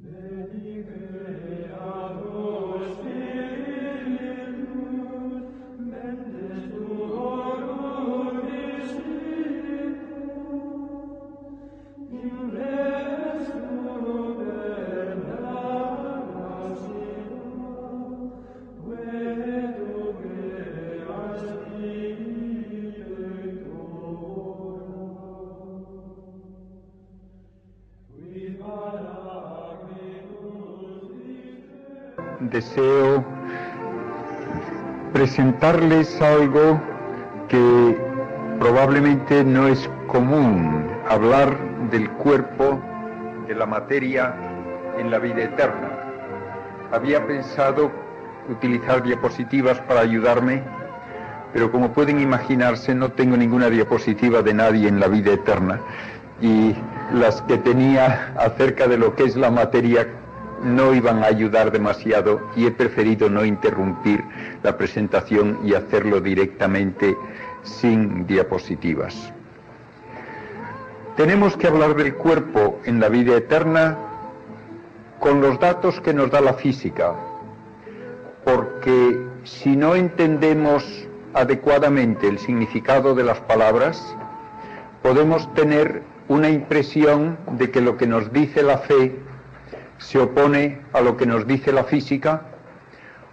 Veni presentarles algo que probablemente no es común, hablar del cuerpo, de la materia en la vida eterna. Había pensado utilizar diapositivas para ayudarme, pero como pueden imaginarse no tengo ninguna diapositiva de nadie en la vida eterna y las que tenía acerca de lo que es la materia no iban a ayudar demasiado y he preferido no interrumpir la presentación y hacerlo directamente sin diapositivas. Tenemos que hablar del cuerpo en la vida eterna con los datos que nos da la física, porque si no entendemos adecuadamente el significado de las palabras, podemos tener una impresión de que lo que nos dice la fe se opone a lo que nos dice la física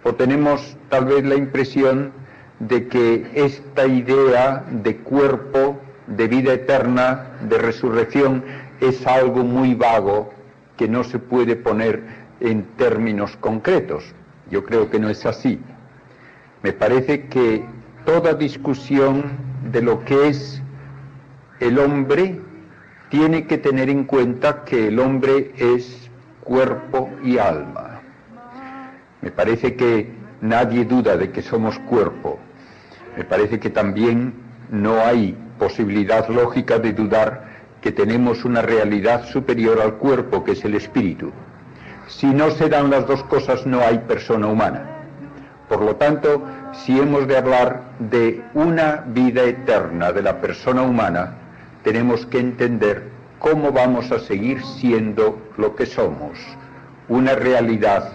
o tenemos tal vez la impresión de que esta idea de cuerpo, de vida eterna, de resurrección, es algo muy vago que no se puede poner en términos concretos. Yo creo que no es así. Me parece que toda discusión de lo que es el hombre tiene que tener en cuenta que el hombre es cuerpo y alma. Me parece que nadie duda de que somos cuerpo. Me parece que también no hay posibilidad lógica de dudar que tenemos una realidad superior al cuerpo, que es el espíritu. Si no se dan las dos cosas, no hay persona humana. Por lo tanto, si hemos de hablar de una vida eterna de la persona humana, tenemos que entender cómo vamos a seguir siendo lo que somos, una realidad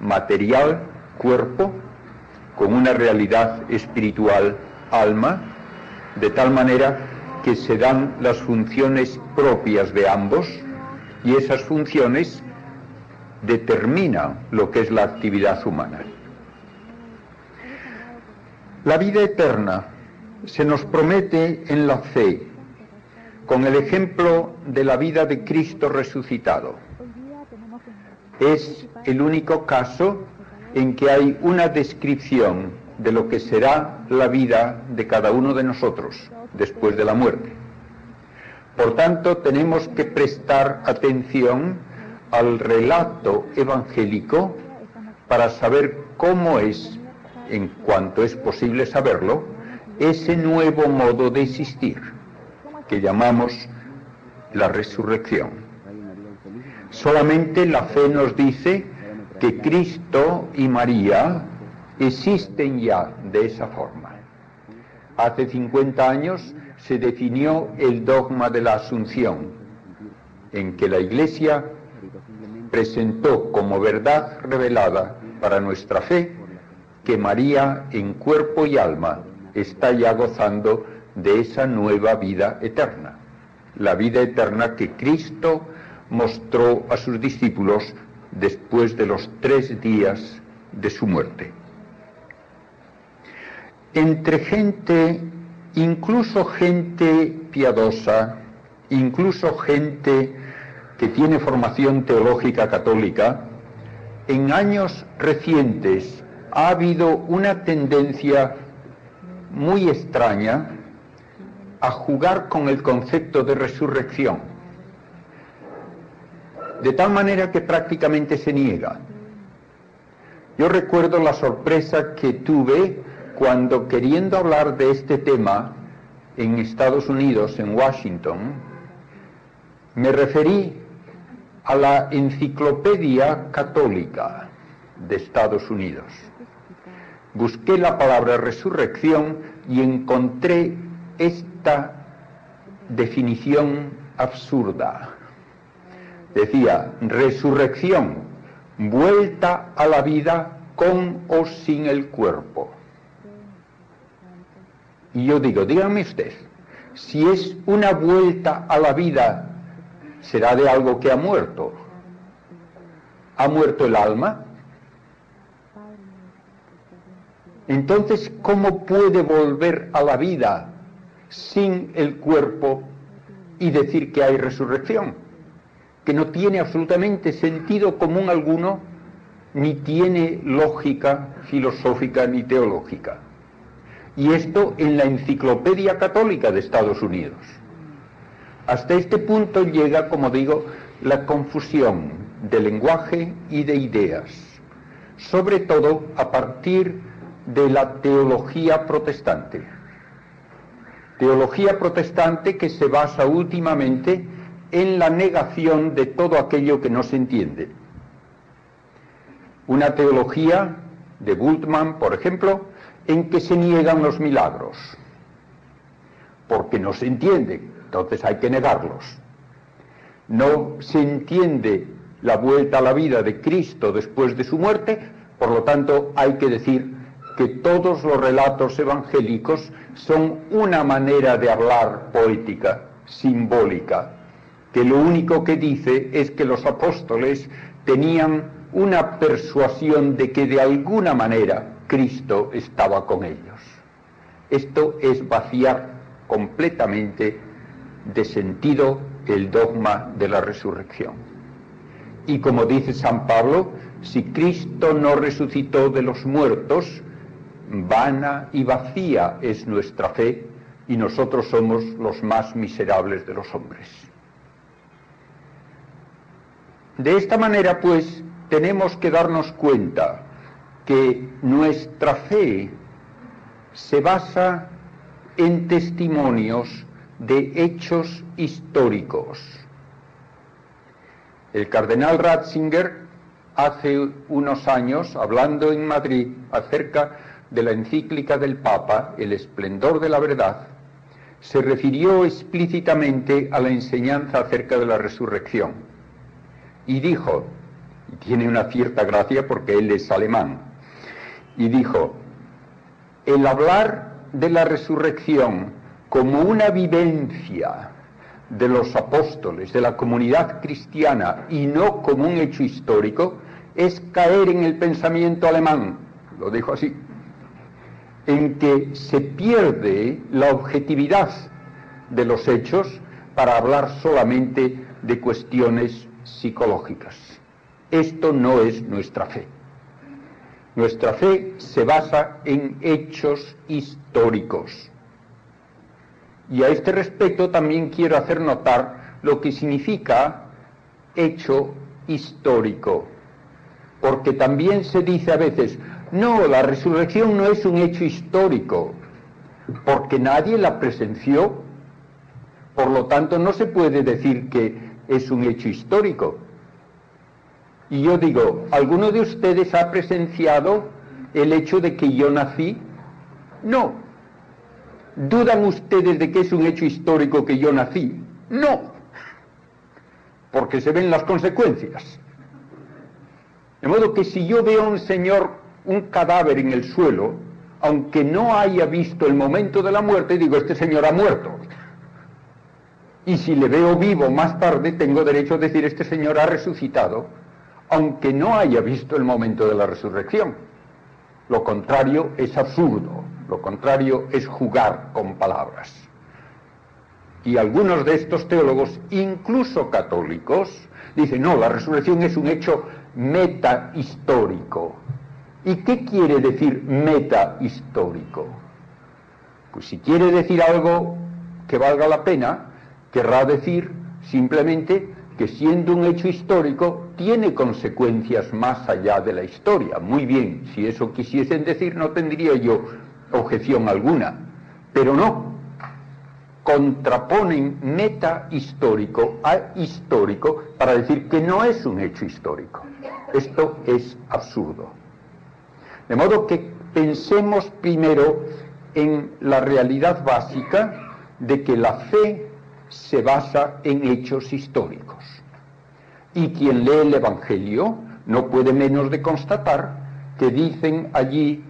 material, cuerpo, con una realidad espiritual, alma, de tal manera que se dan las funciones propias de ambos y esas funciones determinan lo que es la actividad humana. La vida eterna se nos promete en la fe con el ejemplo de la vida de Cristo resucitado. Es el único caso en que hay una descripción de lo que será la vida de cada uno de nosotros después de la muerte. Por tanto, tenemos que prestar atención al relato evangélico para saber cómo es, en cuanto es posible saberlo, ese nuevo modo de existir que llamamos la resurrección. Solamente la fe nos dice que Cristo y María existen ya de esa forma. Hace 50 años se definió el dogma de la Asunción, en que la Iglesia presentó como verdad revelada para nuestra fe que María en cuerpo y alma está ya gozando de esa nueva vida eterna, la vida eterna que Cristo mostró a sus discípulos después de los tres días de su muerte. Entre gente, incluso gente piadosa, incluso gente que tiene formación teológica católica, en años recientes ha habido una tendencia muy extraña a jugar con el concepto de resurrección, de tal manera que prácticamente se niega. Yo recuerdo la sorpresa que tuve cuando queriendo hablar de este tema en Estados Unidos, en Washington, me referí a la Enciclopedia Católica de Estados Unidos. Busqué la palabra resurrección y encontré definición absurda. Decía, resurrección, vuelta a la vida con o sin el cuerpo. Y yo digo, dígame usted, si es una vuelta a la vida, será de algo que ha muerto. ¿Ha muerto el alma? Entonces, ¿cómo puede volver a la vida sin el cuerpo y decir que hay resurrección? Que no tiene absolutamente sentido común alguno, ni tiene lógica filosófica ni teológica. Y esto en la Enciclopedia Católica de Estados Unidos. Hasta este punto llega, como digo, la confusión de lenguaje y de ideas, sobre todo a partir de la teología protestante. Teología protestante que se basa últimamente en la negación de todo aquello que no se entiende. Una teología de Bultmann, por ejemplo, en que se niegan los milagros, porque no se entienden, entonces hay que negarlos. No se entiende la vuelta a la vida de Cristo después de su muerte, por lo tanto hay que decir que todos los relatos evangélicos son una manera de hablar poética, simbólica, que lo único que dice es que los apóstoles tenían una persuasión de que de alguna manera Cristo estaba con ellos. Esto es vaciar completamente de sentido el dogma de la resurrección. Y como dice San Pablo, si Cristo no resucitó de los muertos, vana y vacía es nuestra fe y nosotros somos los más miserables de los hombres. De esta manera, pues, tenemos que darnos cuenta que nuestra fe se basa en testimonios de hechos históricos. El cardenal Ratzinger hace unos años, hablando en Madrid acerca de la encíclica del Papa, El esplendor de la verdad, se refirió explícitamente a la enseñanza acerca de la resurrección. Y dijo, y tiene una cierta gracia porque él es alemán, y dijo, el hablar de la resurrección como una vivencia de los apóstoles, de la comunidad cristiana, y no como un hecho histórico, es caer en el pensamiento alemán, lo dijo así, en que se pierde la objetividad de los hechos para hablar solamente de cuestiones psicológicas. Esto no es nuestra fe. Nuestra fe se basa en hechos históricos. Y a este respecto también quiero hacer notar lo que significa hecho histórico. Porque también se dice a veces, no, la resurrección no es un hecho histórico, porque nadie la presenció. Por lo tanto, no se puede decir que es un hecho histórico. Y yo digo, ¿alguno de ustedes ha presenciado el hecho de que yo nací? No. ¿Dudan ustedes de que es un hecho histórico que yo nací? No. Porque se ven las consecuencias. De modo que si yo veo a un señor un cadáver en el suelo, aunque no haya visto el momento de la muerte, digo, este señor ha muerto. Y si le veo vivo más tarde, tengo derecho a decir, este señor ha resucitado, aunque no haya visto el momento de la resurrección. Lo contrario es absurdo, lo contrario es jugar con palabras. Y algunos de estos teólogos, incluso católicos, dicen, no, la resurrección es un hecho meta-histórico. ¿Y qué quiere decir meta histórico? Pues si quiere decir algo que valga la pena, querrá decir simplemente que siendo un hecho histórico tiene consecuencias más allá de la historia. Muy bien, si eso quisiesen decir no tendría yo objeción alguna, pero no. Contraponen meta histórico a histórico para decir que no es un hecho histórico. Esto es absurdo. De modo que pensemos primero en la realidad básica de que la fe se basa en hechos históricos. Y quien lee el Evangelio no puede menos de constatar que dicen allí,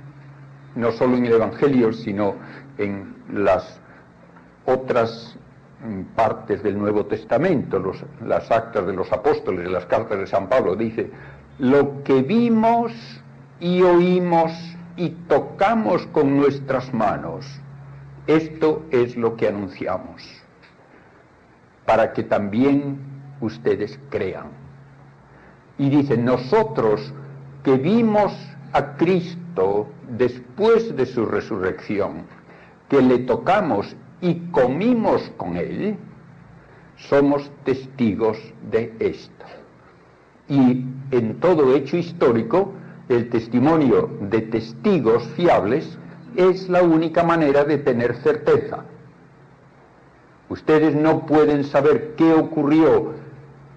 no solo en el Evangelio, sino en las otras mm, partes del Nuevo Testamento, las actas de los apóstoles, las cartas de San Pablo, dice, lo que vimos y oímos y tocamos con nuestras manos, esto es lo que anunciamos, para que también ustedes crean. Y dice, nosotros que vimos a Cristo después de su resurrección, que le tocamos y comimos con Él, somos testigos de esto. Y en todo hecho histórico, el testimonio de testigos fiables es la única manera de tener certeza. Ustedes no pueden saber qué ocurrió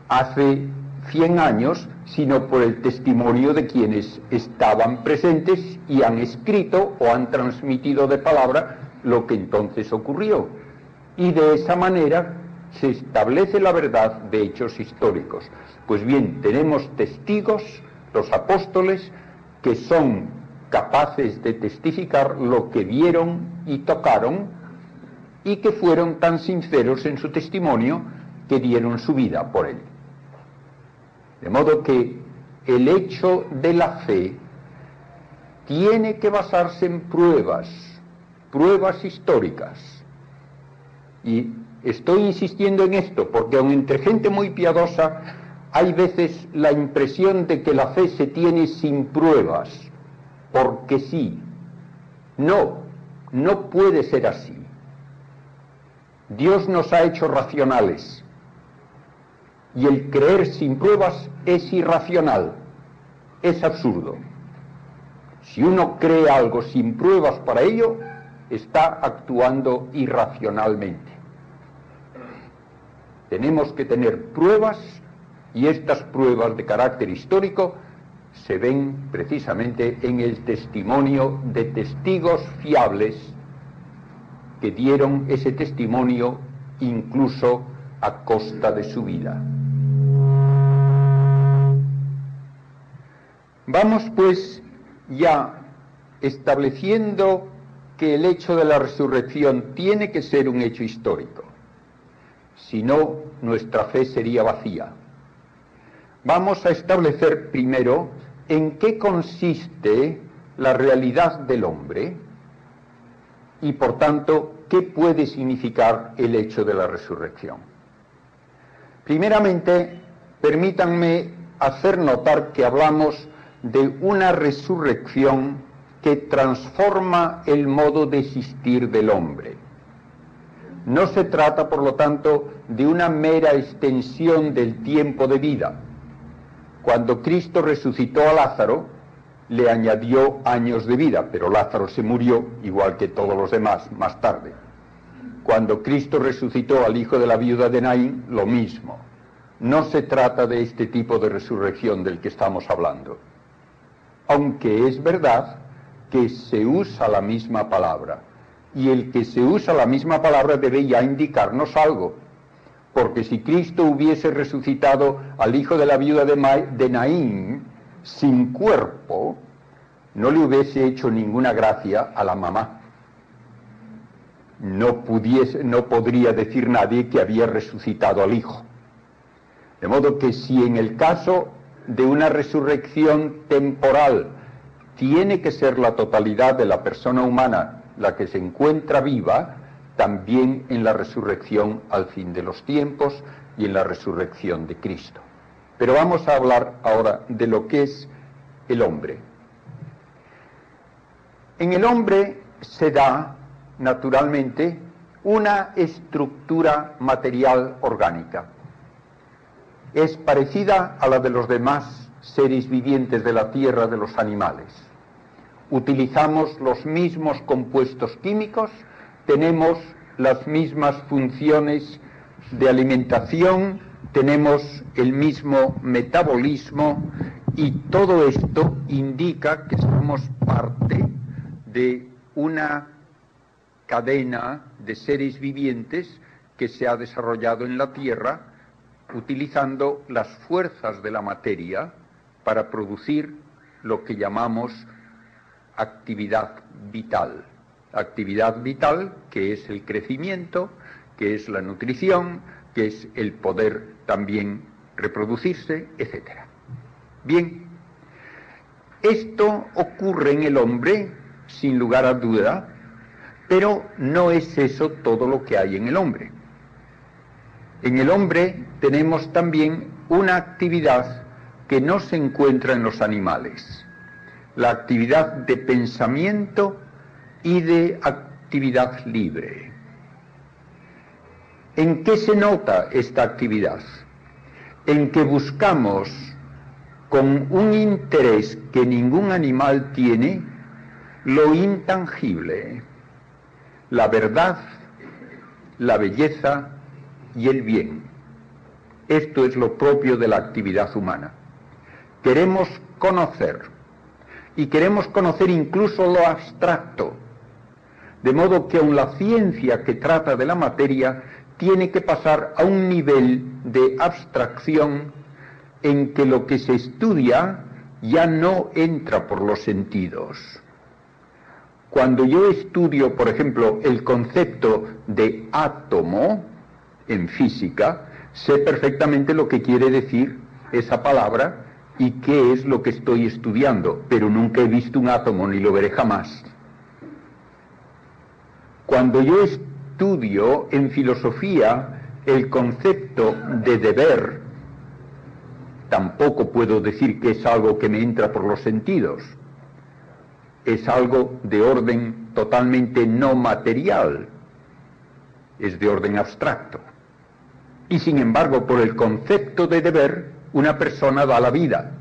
hace 100 años, sino por el testimonio de quienes estaban presentes y han escrito o han transmitido de palabra lo que entonces ocurrió. Y de esa manera se establece la verdad de hechos históricos. Pues bien, tenemos testigos, los apóstoles, que son capaces de testificar lo que vieron y tocaron y que fueron tan sinceros en su testimonio que dieron su vida por él. De modo que el hecho de la fe tiene que basarse en pruebas, pruebas históricas. Y estoy insistiendo en esto porque aun entre gente muy piadosa hay veces la impresión de que la fe se tiene sin pruebas, porque sí. No, no puede ser así. Dios nos ha hecho racionales y el creer sin pruebas es irracional, es absurdo. Si uno cree algo sin pruebas para ello, está actuando irracionalmente. Tenemos que tener pruebas y estas pruebas de carácter histórico se ven precisamente en el testimonio de testigos fiables que dieron ese testimonio incluso a costa de su vida. Vamos pues ya estableciendo que el hecho de la resurrección tiene que ser un hecho histórico, si no nuestra fe sería vacía vamos a establecer primero en qué consiste la realidad del hombre y por tanto qué puede significar el hecho de la resurrección. Primeramente, permítanme hacer notar que hablamos de una resurrección que transforma el modo de existir del hombre. No se trata, por lo tanto, de una mera extensión del tiempo de vida, cuando Cristo resucitó a Lázaro, le añadió años de vida, pero Lázaro se murió igual que todos los demás más tarde. Cuando Cristo resucitó al hijo de la viuda de Naín, lo mismo. No se trata de este tipo de resurrección del que estamos hablando. Aunque es verdad que se usa la misma palabra. Y el que se usa la misma palabra debe ya indicarnos algo porque si Cristo hubiese resucitado al hijo de la viuda de, Naín sin cuerpo, no le hubiese hecho ninguna gracia a la mamá. No, pudiese, no podría decir nadie que había resucitado al hijo. De modo que si en el caso de una resurrección temporal tiene que ser la totalidad de la persona humana la que se encuentra viva, también en la resurrección al fin de los tiempos y en la resurrección de Cristo. Pero vamos a hablar ahora de lo que es el hombre. En el hombre se da, naturalmente, una estructura material orgánica. Es parecida a la de los demás seres vivientes de la tierra, de los animales. Utilizamos los mismos compuestos químicos tenemos las mismas funciones de alimentación, tenemos el mismo metabolismo y todo esto indica que somos parte de una cadena de seres vivientes que se ha desarrollado en la Tierra utilizando las fuerzas de la materia para producir lo que llamamos actividad vital. Actividad vital que es el crecimiento, que es la nutrición, que es el poder también reproducirse, etc. Bien, esto ocurre en el hombre sin lugar a duda, pero no es eso todo lo que hay en el hombre. En el hombre tenemos también una actividad que no se encuentra en los animales, la actividad de pensamiento y de actividad libre. ¿En qué se nota esta actividad? En que buscamos con un interés que ningún animal tiene lo intangible, la verdad, la belleza y el bien. Esto es lo propio de la actividad humana. Queremos conocer y queremos conocer incluso lo abstracto, de modo que aun la ciencia que trata de la materia tiene que pasar a un nivel de abstracción en que lo que se estudia ya no entra por los sentidos. Cuando yo estudio, por ejemplo, el concepto de átomo en física, sé perfectamente lo que quiere decir esa palabra y qué es lo que estoy estudiando, pero nunca he visto un átomo ni lo veré jamás. Cuando yo estudio en filosofía el concepto de deber, tampoco puedo decir que es algo que me entra por los sentidos es algo de orden totalmente no material, es de orden abstracto. Y sin embargo, por el concepto de deber, una persona da la vida.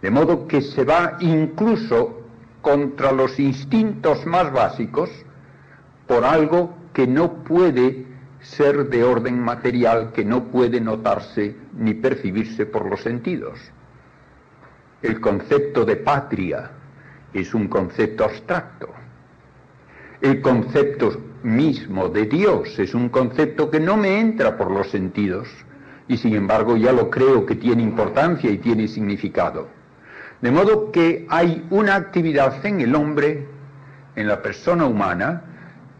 De modo que se va incluso contra los instintos más básicos por algo que no puede ser de orden material, que no puede notarse ni percibirse por los sentidos. El concepto de patria es un concepto abstracto. El concepto mismo de Dios es un concepto que no me entra por los sentidos y sin embargo ya lo creo que tiene importancia y tiene significado. De modo que hay una actividad en el hombre, en la persona humana,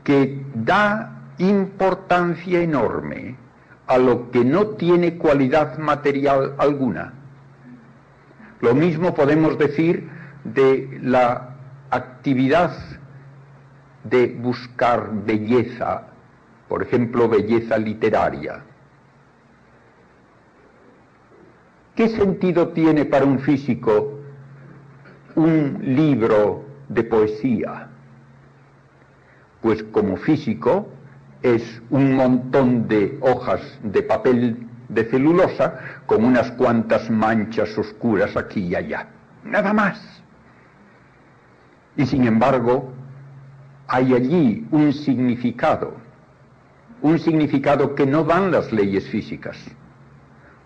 que da importancia enorme a lo que no tiene cualidad material alguna lo mismo podemos decir de la actividad de buscar belleza, por ejemplo, belleza literaria. ¿Qué sentido tiene para un físico un libro de poesía? Pues como físico es un montón de hojas de papel de celulosa con unas cuantas manchas oscuras aquí y allá. Nada más. Y sin embargo, hay allí un significado, un significado que no dan las leyes físicas,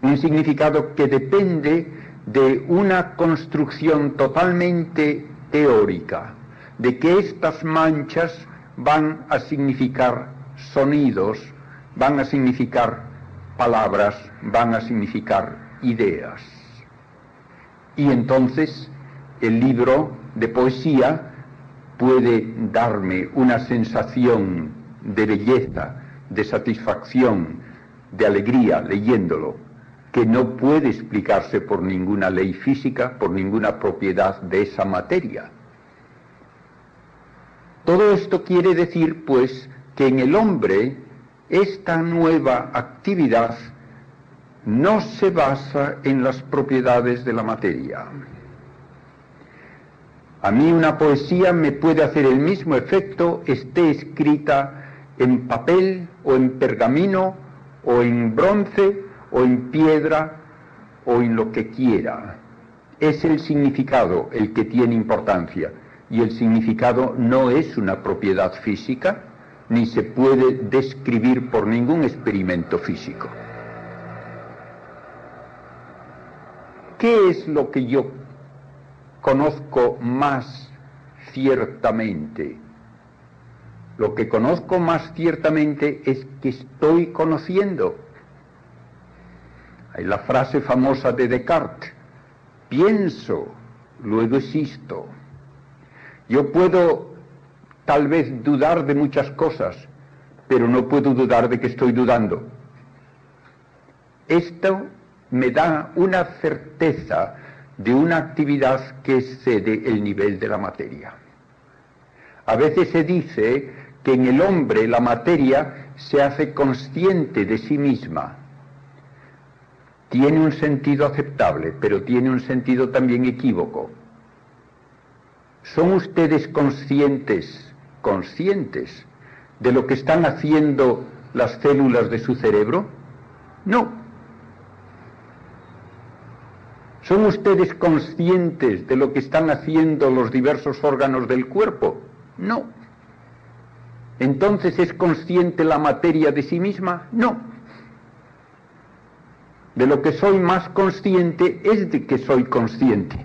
un significado que depende de una construcción totalmente teórica, de que estas manchas van a significar sonidos, van a significar palabras van a significar ideas. Y entonces el libro de poesía puede darme una sensación de belleza, de satisfacción, de alegría leyéndolo, que no puede explicarse por ninguna ley física, por ninguna propiedad de esa materia. Todo esto quiere decir, pues, que en el hombre esta nueva actividad no se basa en las propiedades de la materia. A mí una poesía me puede hacer el mismo efecto esté escrita en papel o en pergamino o en bronce o en piedra o en lo que quiera. Es el significado el que tiene importancia y el significado no es una propiedad física, ni se puede describir por ningún experimento físico. ¿Qué es lo que yo conozco más ciertamente? Lo que conozco más ciertamente es que estoy conociendo. Hay la frase famosa de Descartes, pienso, luego existo. Yo puedo tal vez dudar de muchas cosas, pero no puedo dudar de que estoy dudando. Esto me da una certeza de una actividad que excede el nivel de la materia. A veces se dice que en el hombre la materia se hace consciente de sí misma. Tiene un sentido aceptable, pero tiene un sentido también equívoco. ¿Son ustedes conscientes, conscientes de lo que están haciendo las células de su cerebro? No. ¿Son ustedes conscientes de lo que están haciendo los diversos órganos del cuerpo? No. Entonces, ¿es consciente la materia de sí misma? No. De lo que soy más consciente es de que soy consciente,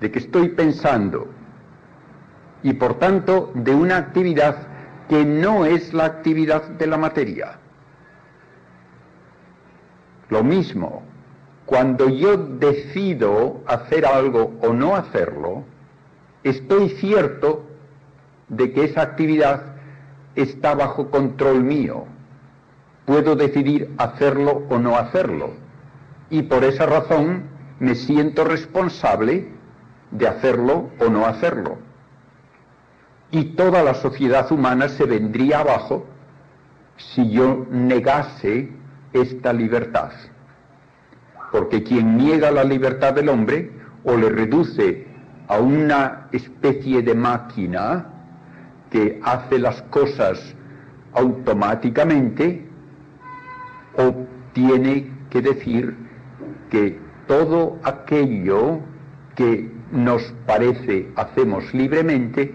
de que estoy pensando y por tanto de una actividad que no es la actividad de la materia. Lo mismo, cuando yo decido hacer algo o no hacerlo, estoy cierto de que esa actividad está bajo control mío. Puedo decidir hacerlo o no hacerlo. Y por esa razón me siento responsable de hacerlo o no hacerlo. Y toda la sociedad humana se vendría abajo si yo negase esta libertad porque quien niega la libertad del hombre o le reduce a una especie de máquina que hace las cosas automáticamente, o tiene que decir que todo aquello que nos parece hacemos libremente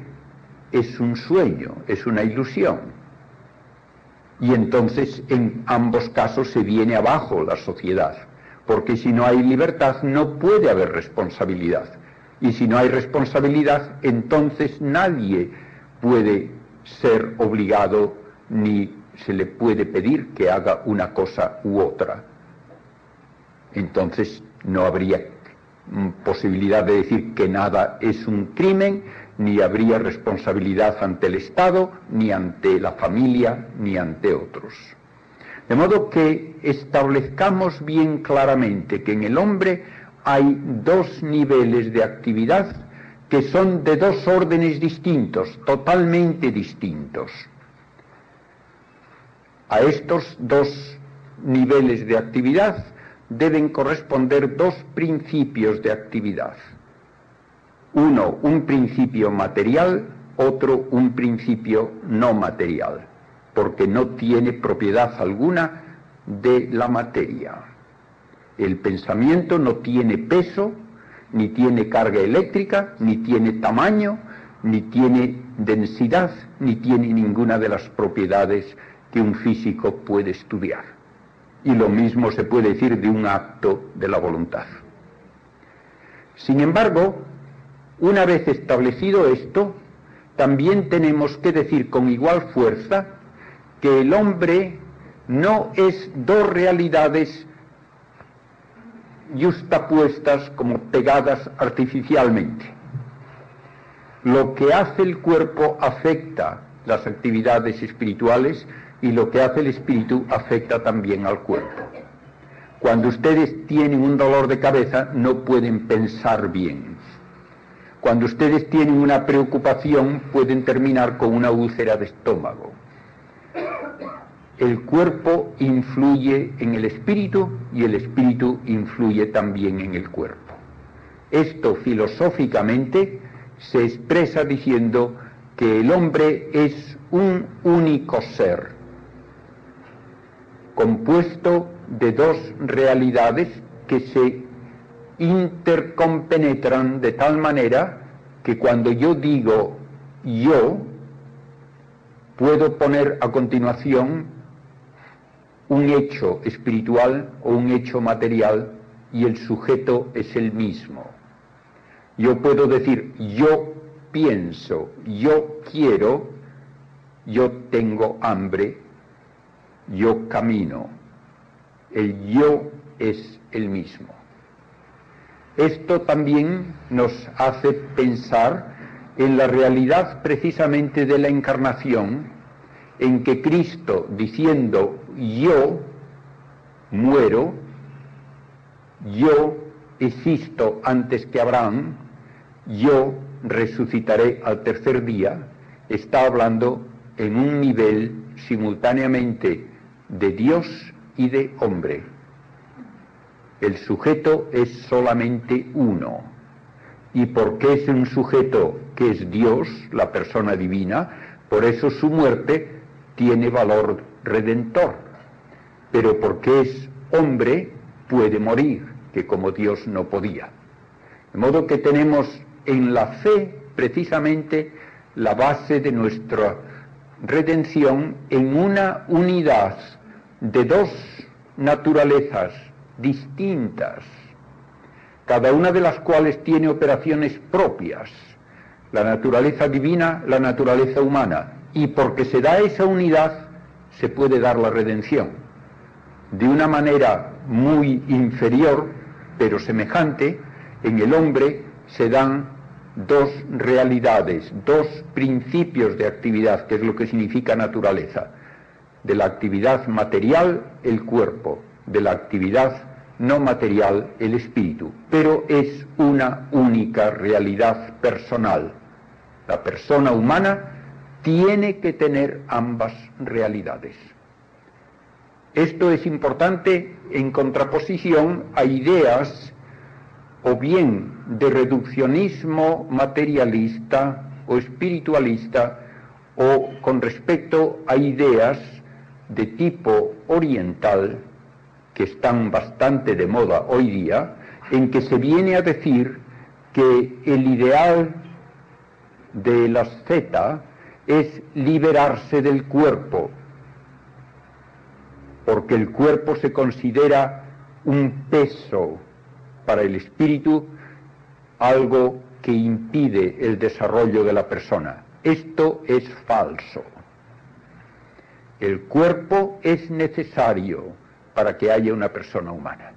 es un sueño, es una ilusión. Y entonces en ambos casos se viene abajo la sociedad porque si no hay libertad no puede haber responsabilidad. Y si no hay responsabilidad, entonces nadie puede ser obligado ni se le puede pedir que haga una cosa u otra. Entonces no habría posibilidad de decir que nada es un crimen, ni habría responsabilidad ante el Estado, ni ante la familia, ni ante otros. De modo que establezcamos bien claramente que en el hombre hay dos niveles de actividad que son de dos órdenes distintos, totalmente distintos. A estos dos niveles de actividad deben corresponder dos principios de actividad. Uno, un principio material, otro, un principio no material porque no tiene propiedad alguna de la materia. El pensamiento no tiene peso, ni tiene carga eléctrica, ni tiene tamaño, ni tiene densidad, ni tiene ninguna de las propiedades que un físico puede estudiar. Y lo mismo se puede decir de un acto de la voluntad. Sin embargo, una vez establecido esto, también tenemos que decir con igual fuerza que el hombre no es dos realidades justapuestas como pegadas artificialmente. Lo que hace el cuerpo afecta las actividades espirituales y lo que hace el espíritu afecta también al cuerpo. Cuando ustedes tienen un dolor de cabeza no pueden pensar bien. Cuando ustedes tienen una preocupación pueden terminar con una úlcera de estómago el cuerpo influye en el espíritu y el espíritu influye también en el cuerpo. Esto filosóficamente se expresa diciendo que el hombre es un único ser, compuesto de dos realidades que se intercompenetran de tal manera que cuando yo digo yo, puedo poner a continuación un hecho espiritual o un hecho material y el sujeto es el mismo. Yo puedo decir yo pienso, yo quiero yo tengo hambre, yo camino. El yo es el mismo. Esto también nos hace pensar en la realidad precisamente de la encarnación, en que Cristo diciendo yo muero, yo existo antes que Abraham, yo resucitaré al tercer día, está hablando en un nivel simultáneamente de Dios y de hombre. El sujeto es solamente uno. Y porque es un sujeto que es Dios, la persona divina, por eso su muerte tiene valor redentor. Pero porque es hombre, puede morir, que como Dios no podía. De modo que tenemos en la fe precisamente la base de nuestra redención en una unidad de dos naturalezas distintas, cada una de las cuales tiene operaciones propias, la naturaleza divina, la naturaleza humana, y porque se da esa unidad se puede dar la redención. De una manera muy inferior, pero semejante, en el hombre se dan dos realidades, dos principios de actividad, que es lo que significa naturaleza. De la actividad material, el cuerpo, de la actividad no material, el espíritu. Pero es una única realidad personal. La persona humana tiene que tener ambas realidades. Esto es importante en contraposición a ideas o bien de reduccionismo materialista o espiritualista o con respecto a ideas de tipo oriental que están bastante de moda hoy día, en que se viene a decir que el ideal de la Z es liberarse del cuerpo, porque el cuerpo se considera un peso para el espíritu algo que impide el desarrollo de la persona. Esto es falso. El cuerpo es necesario para que haya una persona humana.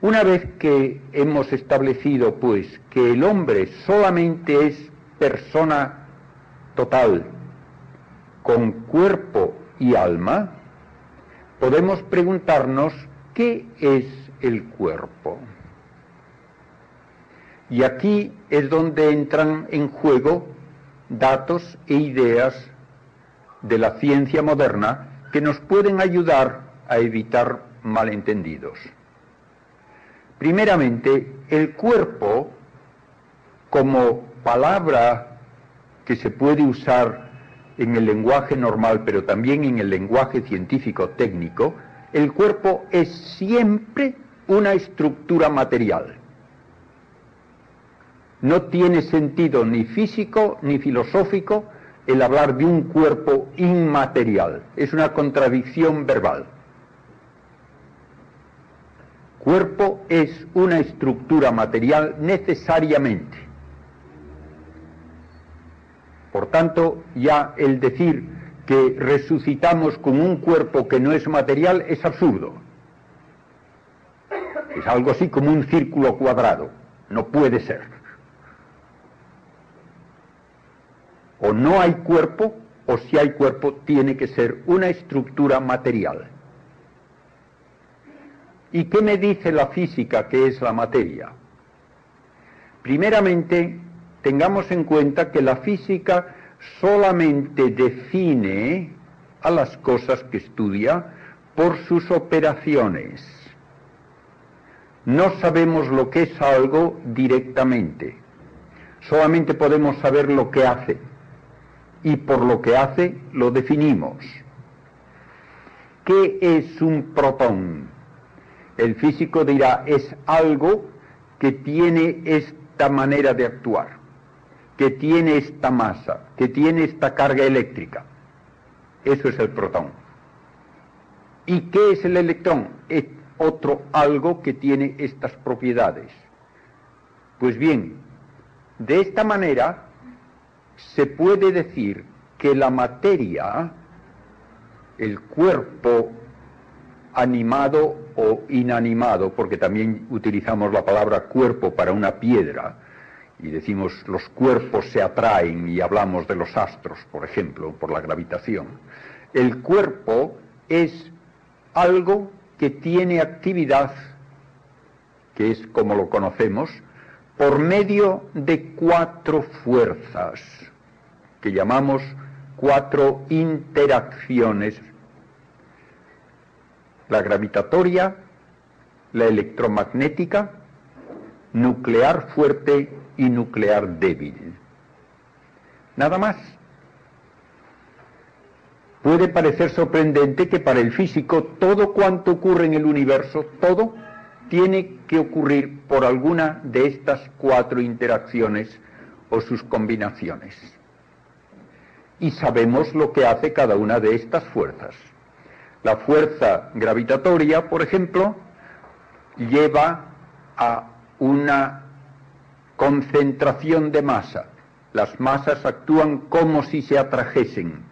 Una vez que hemos establecido, pues, que el hombre solamente es persona total, con cuerpo y alma, podemos preguntarnos ¿Qué es el cuerpo? Y aquí es donde entran en juego datos e ideas de la ciencia moderna que nos pueden ayudar a evitar malentendidos. Primeramente, el cuerpo, como palabra que se puede usar en el lenguaje normal, pero también en el lenguaje científico técnico, el cuerpo es siempre una estructura material. No tiene sentido ni físico ni filosófico el hablar de un cuerpo inmaterial. Es una contradicción verbal. Cuerpo es una estructura material necesariamente. Por tanto, ya el decir que resucitamos con un cuerpo que no es material es absurdo. Es algo así como un círculo cuadrado. No puede ser. O no hay cuerpo, o si hay cuerpo, tiene que ser una estructura material. ¿Y qué me dice la física que es la materia? Primeramente, tengamos en cuenta que la física solamente define a las cosas que estudia por sus operaciones. No sabemos lo que es algo directamente, solamente podemos saber lo que hace y por lo que hace lo definimos. ¿Qué es un protón? El físico dirá, es algo que tiene esta manera de actuar que tiene esta masa, que tiene esta carga eléctrica. Eso es el protón. ¿Y qué es el electrón? Es otro algo que tiene estas propiedades. Pues bien, de esta manera se puede decir que la materia, el cuerpo animado o inanimado, porque también utilizamos la palabra cuerpo para una piedra, y decimos los cuerpos se atraen y hablamos de los astros, por ejemplo, por la gravitación. El cuerpo es algo que tiene actividad, que es como lo conocemos, por medio de cuatro fuerzas, que llamamos cuatro interacciones la gravitatoria, la electromagnética, nuclear fuerte y nuclear débil. Nada más. Puede parecer sorprendente que para el físico todo cuanto ocurre en el universo, todo, tiene que ocurrir por alguna de estas cuatro interacciones o sus combinaciones. Y sabemos lo que hace cada una de estas fuerzas. La fuerza gravitatoria, por ejemplo, lleva a una concentración de masa. Las masas actúan como si se atrajesen.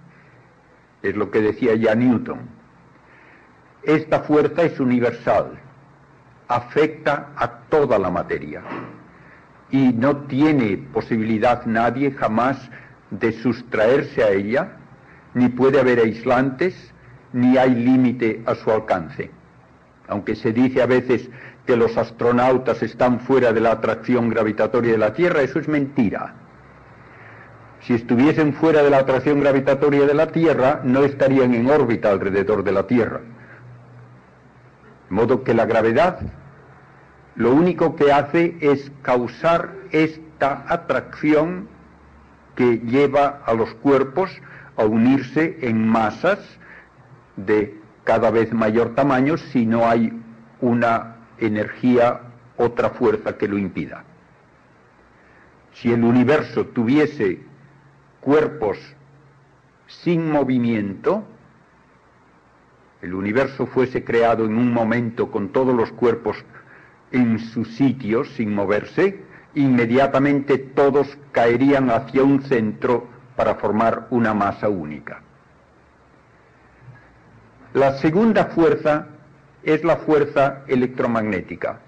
Es lo que decía ya Newton. Esta fuerza es universal, afecta a toda la materia y no tiene posibilidad nadie jamás de sustraerse a ella, ni puede haber aislantes, ni hay límite a su alcance. Aunque se dice a veces que los astronautas están fuera de la atracción gravitatoria de la Tierra, eso es mentira. Si estuviesen fuera de la atracción gravitatoria de la Tierra, no estarían en órbita alrededor de la Tierra. De modo que la gravedad lo único que hace es causar esta atracción que lleva a los cuerpos a unirse en masas de cada vez mayor tamaño si no hay una energía, otra fuerza que lo impida. Si el universo tuviese cuerpos sin movimiento, el universo fuese creado en un momento con todos los cuerpos en sus sitios sin moverse, inmediatamente todos caerían hacia un centro para formar una masa única. La segunda fuerza es la fuerza electromagnética.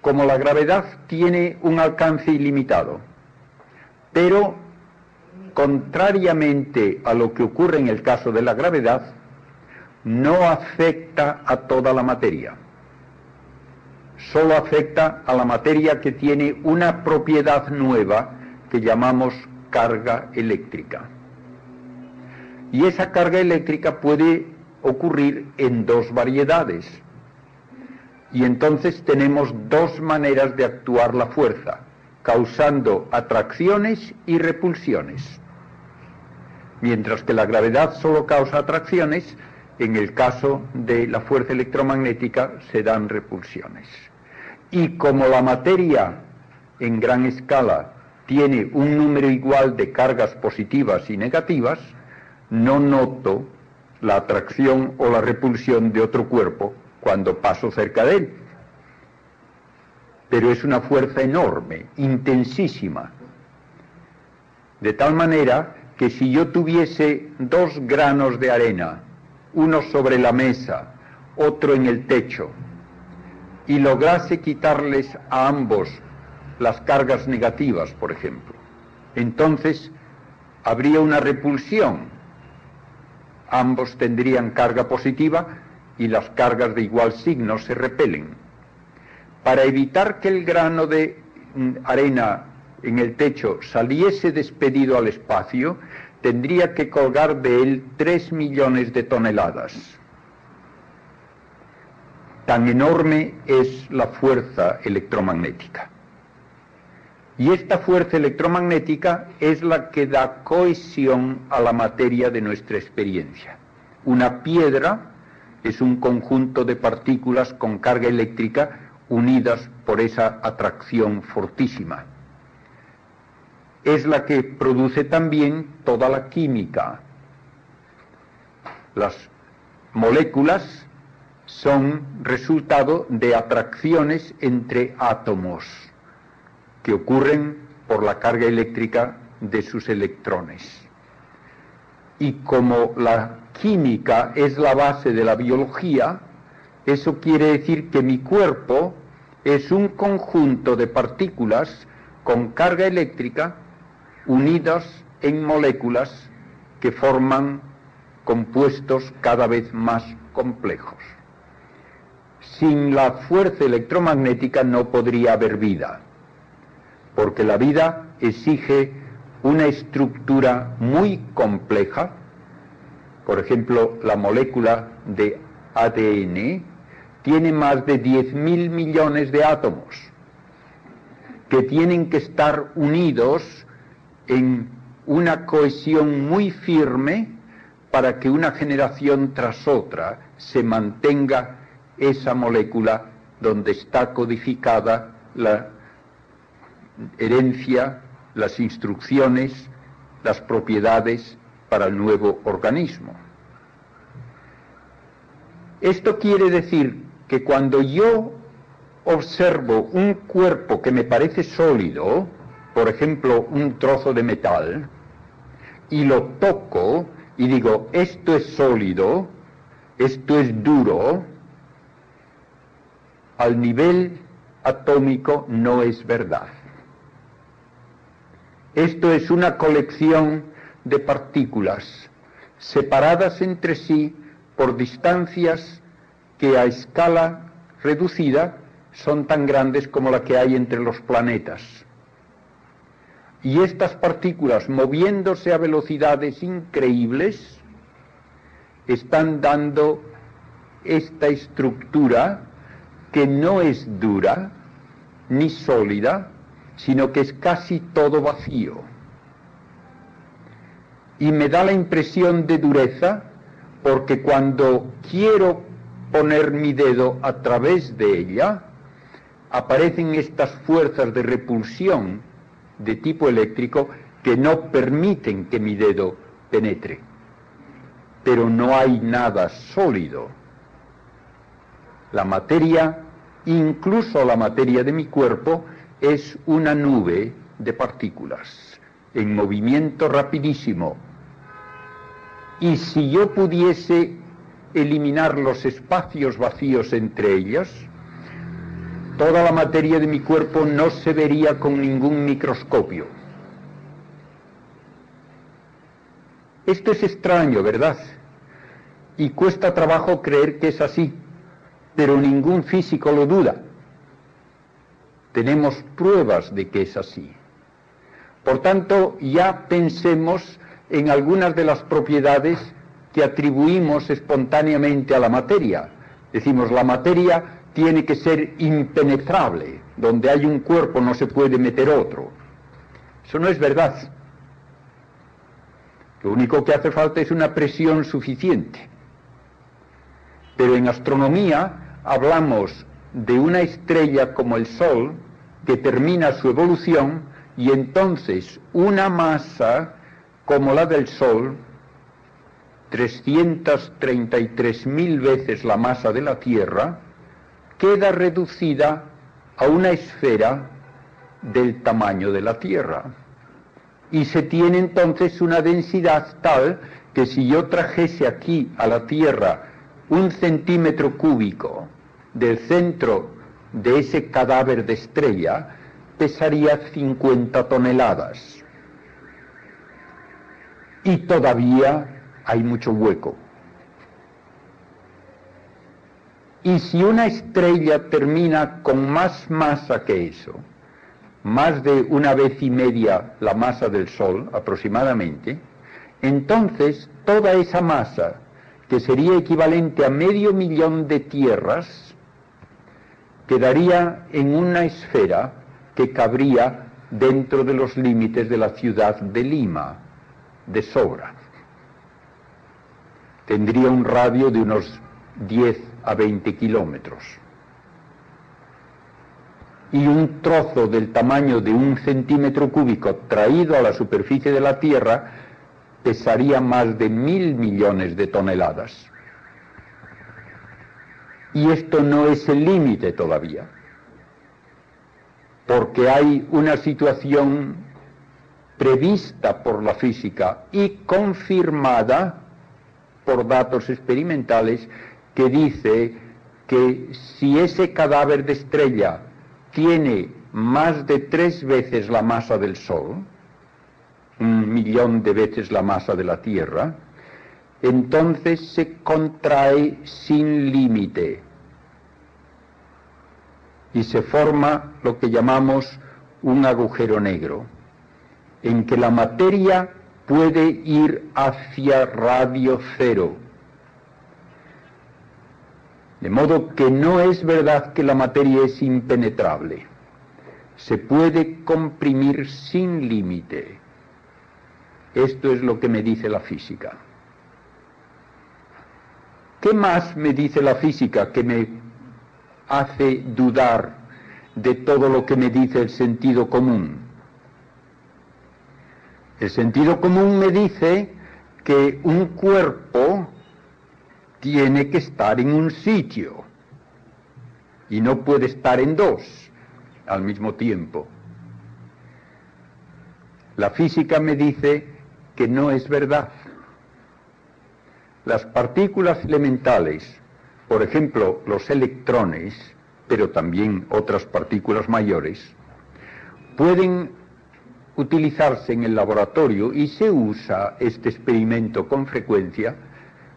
Como la gravedad tiene un alcance ilimitado, pero contrariamente a lo que ocurre en el caso de la gravedad, no afecta a toda la materia. Solo afecta a la materia que tiene una propiedad nueva que llamamos carga eléctrica. Y esa carga eléctrica puede ocurrir en dos variedades. Y entonces tenemos dos maneras de actuar la fuerza, causando atracciones y repulsiones. Mientras que la gravedad solo causa atracciones, en el caso de la fuerza electromagnética se dan repulsiones. Y como la materia en gran escala tiene un número igual de cargas positivas y negativas, no noto la atracción o la repulsión de otro cuerpo cuando paso cerca de él. Pero es una fuerza enorme, intensísima. De tal manera que si yo tuviese dos granos de arena, uno sobre la mesa, otro en el techo, y lograse quitarles a ambos las cargas negativas, por ejemplo, entonces habría una repulsión ambos tendrían carga positiva y las cargas de igual signo se repelen. Para evitar que el grano de mm, arena en el techo saliese despedido al espacio, tendría que colgar de él tres millones de toneladas. Tan enorme es la fuerza electromagnética. Y esta fuerza electromagnética es la que da cohesión a la materia de nuestra experiencia. Una piedra es un conjunto de partículas con carga eléctrica unidas por esa atracción fortísima. Es la que produce también toda la química. Las moléculas son resultado de atracciones entre átomos que ocurren por la carga eléctrica de sus electrones. Y como la química es la base de la biología, eso quiere decir que mi cuerpo es un conjunto de partículas con carga eléctrica unidas en moléculas que forman compuestos cada vez más complejos. Sin la fuerza electromagnética no podría haber vida, porque la vida exige una estructura muy compleja, por ejemplo, la molécula de ADN tiene más de 10.000 millones de átomos que tienen que estar unidos en una cohesión muy firme para que una generación tras otra se mantenga esa molécula donde está codificada la herencia, las instrucciones, las propiedades para el nuevo organismo. Esto quiere decir que cuando yo observo un cuerpo que me parece sólido, por ejemplo, un trozo de metal, y lo toco y digo, esto es sólido, esto es duro, al nivel atómico no es verdad. Esto es una colección de partículas separadas entre sí por distancias que a escala reducida son tan grandes como la que hay entre los planetas. Y estas partículas, moviéndose a velocidades increíbles, están dando esta estructura que no es dura ni sólida, sino que es casi todo vacío. Y me da la impresión de dureza porque cuando quiero poner mi dedo a través de ella, aparecen estas fuerzas de repulsión de tipo eléctrico que no permiten que mi dedo penetre. Pero no hay nada sólido. La materia, incluso la materia de mi cuerpo, es una nube de partículas en movimiento rapidísimo. Y si yo pudiese eliminar los espacios vacíos entre ellas, toda la materia de mi cuerpo no se vería con ningún microscopio. Esto es extraño, ¿verdad? Y cuesta trabajo creer que es así, pero ningún físico lo duda. Tenemos pruebas de que es así. Por tanto, ya pensemos en algunas de las propiedades que atribuimos espontáneamente a la materia. Decimos, la materia tiene que ser impenetrable, donde hay un cuerpo no se puede meter otro. Eso no es verdad. Lo único que hace falta es una presión suficiente. Pero en astronomía hablamos de una estrella como el Sol que termina su evolución y entonces una masa como la del Sol 333.000 veces la masa de la Tierra, queda reducida a una esfera del tamaño de la Tierra. Y se tiene entonces una densidad tal que si yo trajese aquí a la Tierra un centímetro cúbico del centro de ese cadáver de estrella, pesaría 50 toneladas. Y todavía hay mucho hueco. Y si una estrella termina con más masa que eso, más de una vez y media la masa del Sol aproximadamente, entonces toda esa masa, que sería equivalente a medio millón de tierras, quedaría en una esfera que cabría dentro de los límites de la ciudad de Lima, de sobra tendría un radio de unos 10 a 20 kilómetros. Y un trozo del tamaño de un centímetro cúbico traído a la superficie de la Tierra pesaría más de mil millones de toneladas. Y esto no es el límite todavía, porque hay una situación prevista por la física y confirmada por datos experimentales que dice que si ese cadáver de estrella tiene más de tres veces la masa del Sol, un millón de veces la masa de la Tierra, entonces se contrae sin límite y se forma lo que llamamos un agujero negro, en que la materia puede ir hacia radio cero. De modo que no es verdad que la materia es impenetrable. Se puede comprimir sin límite. Esto es lo que me dice la física. ¿Qué más me dice la física que me hace dudar de todo lo que me dice el sentido común? El sentido común me dice que un cuerpo tiene que estar en un sitio y no puede estar en dos al mismo tiempo. La física me dice que no es verdad. Las partículas elementales, por ejemplo los electrones, pero también otras partículas mayores, pueden utilizarse en el laboratorio y se usa este experimento con frecuencia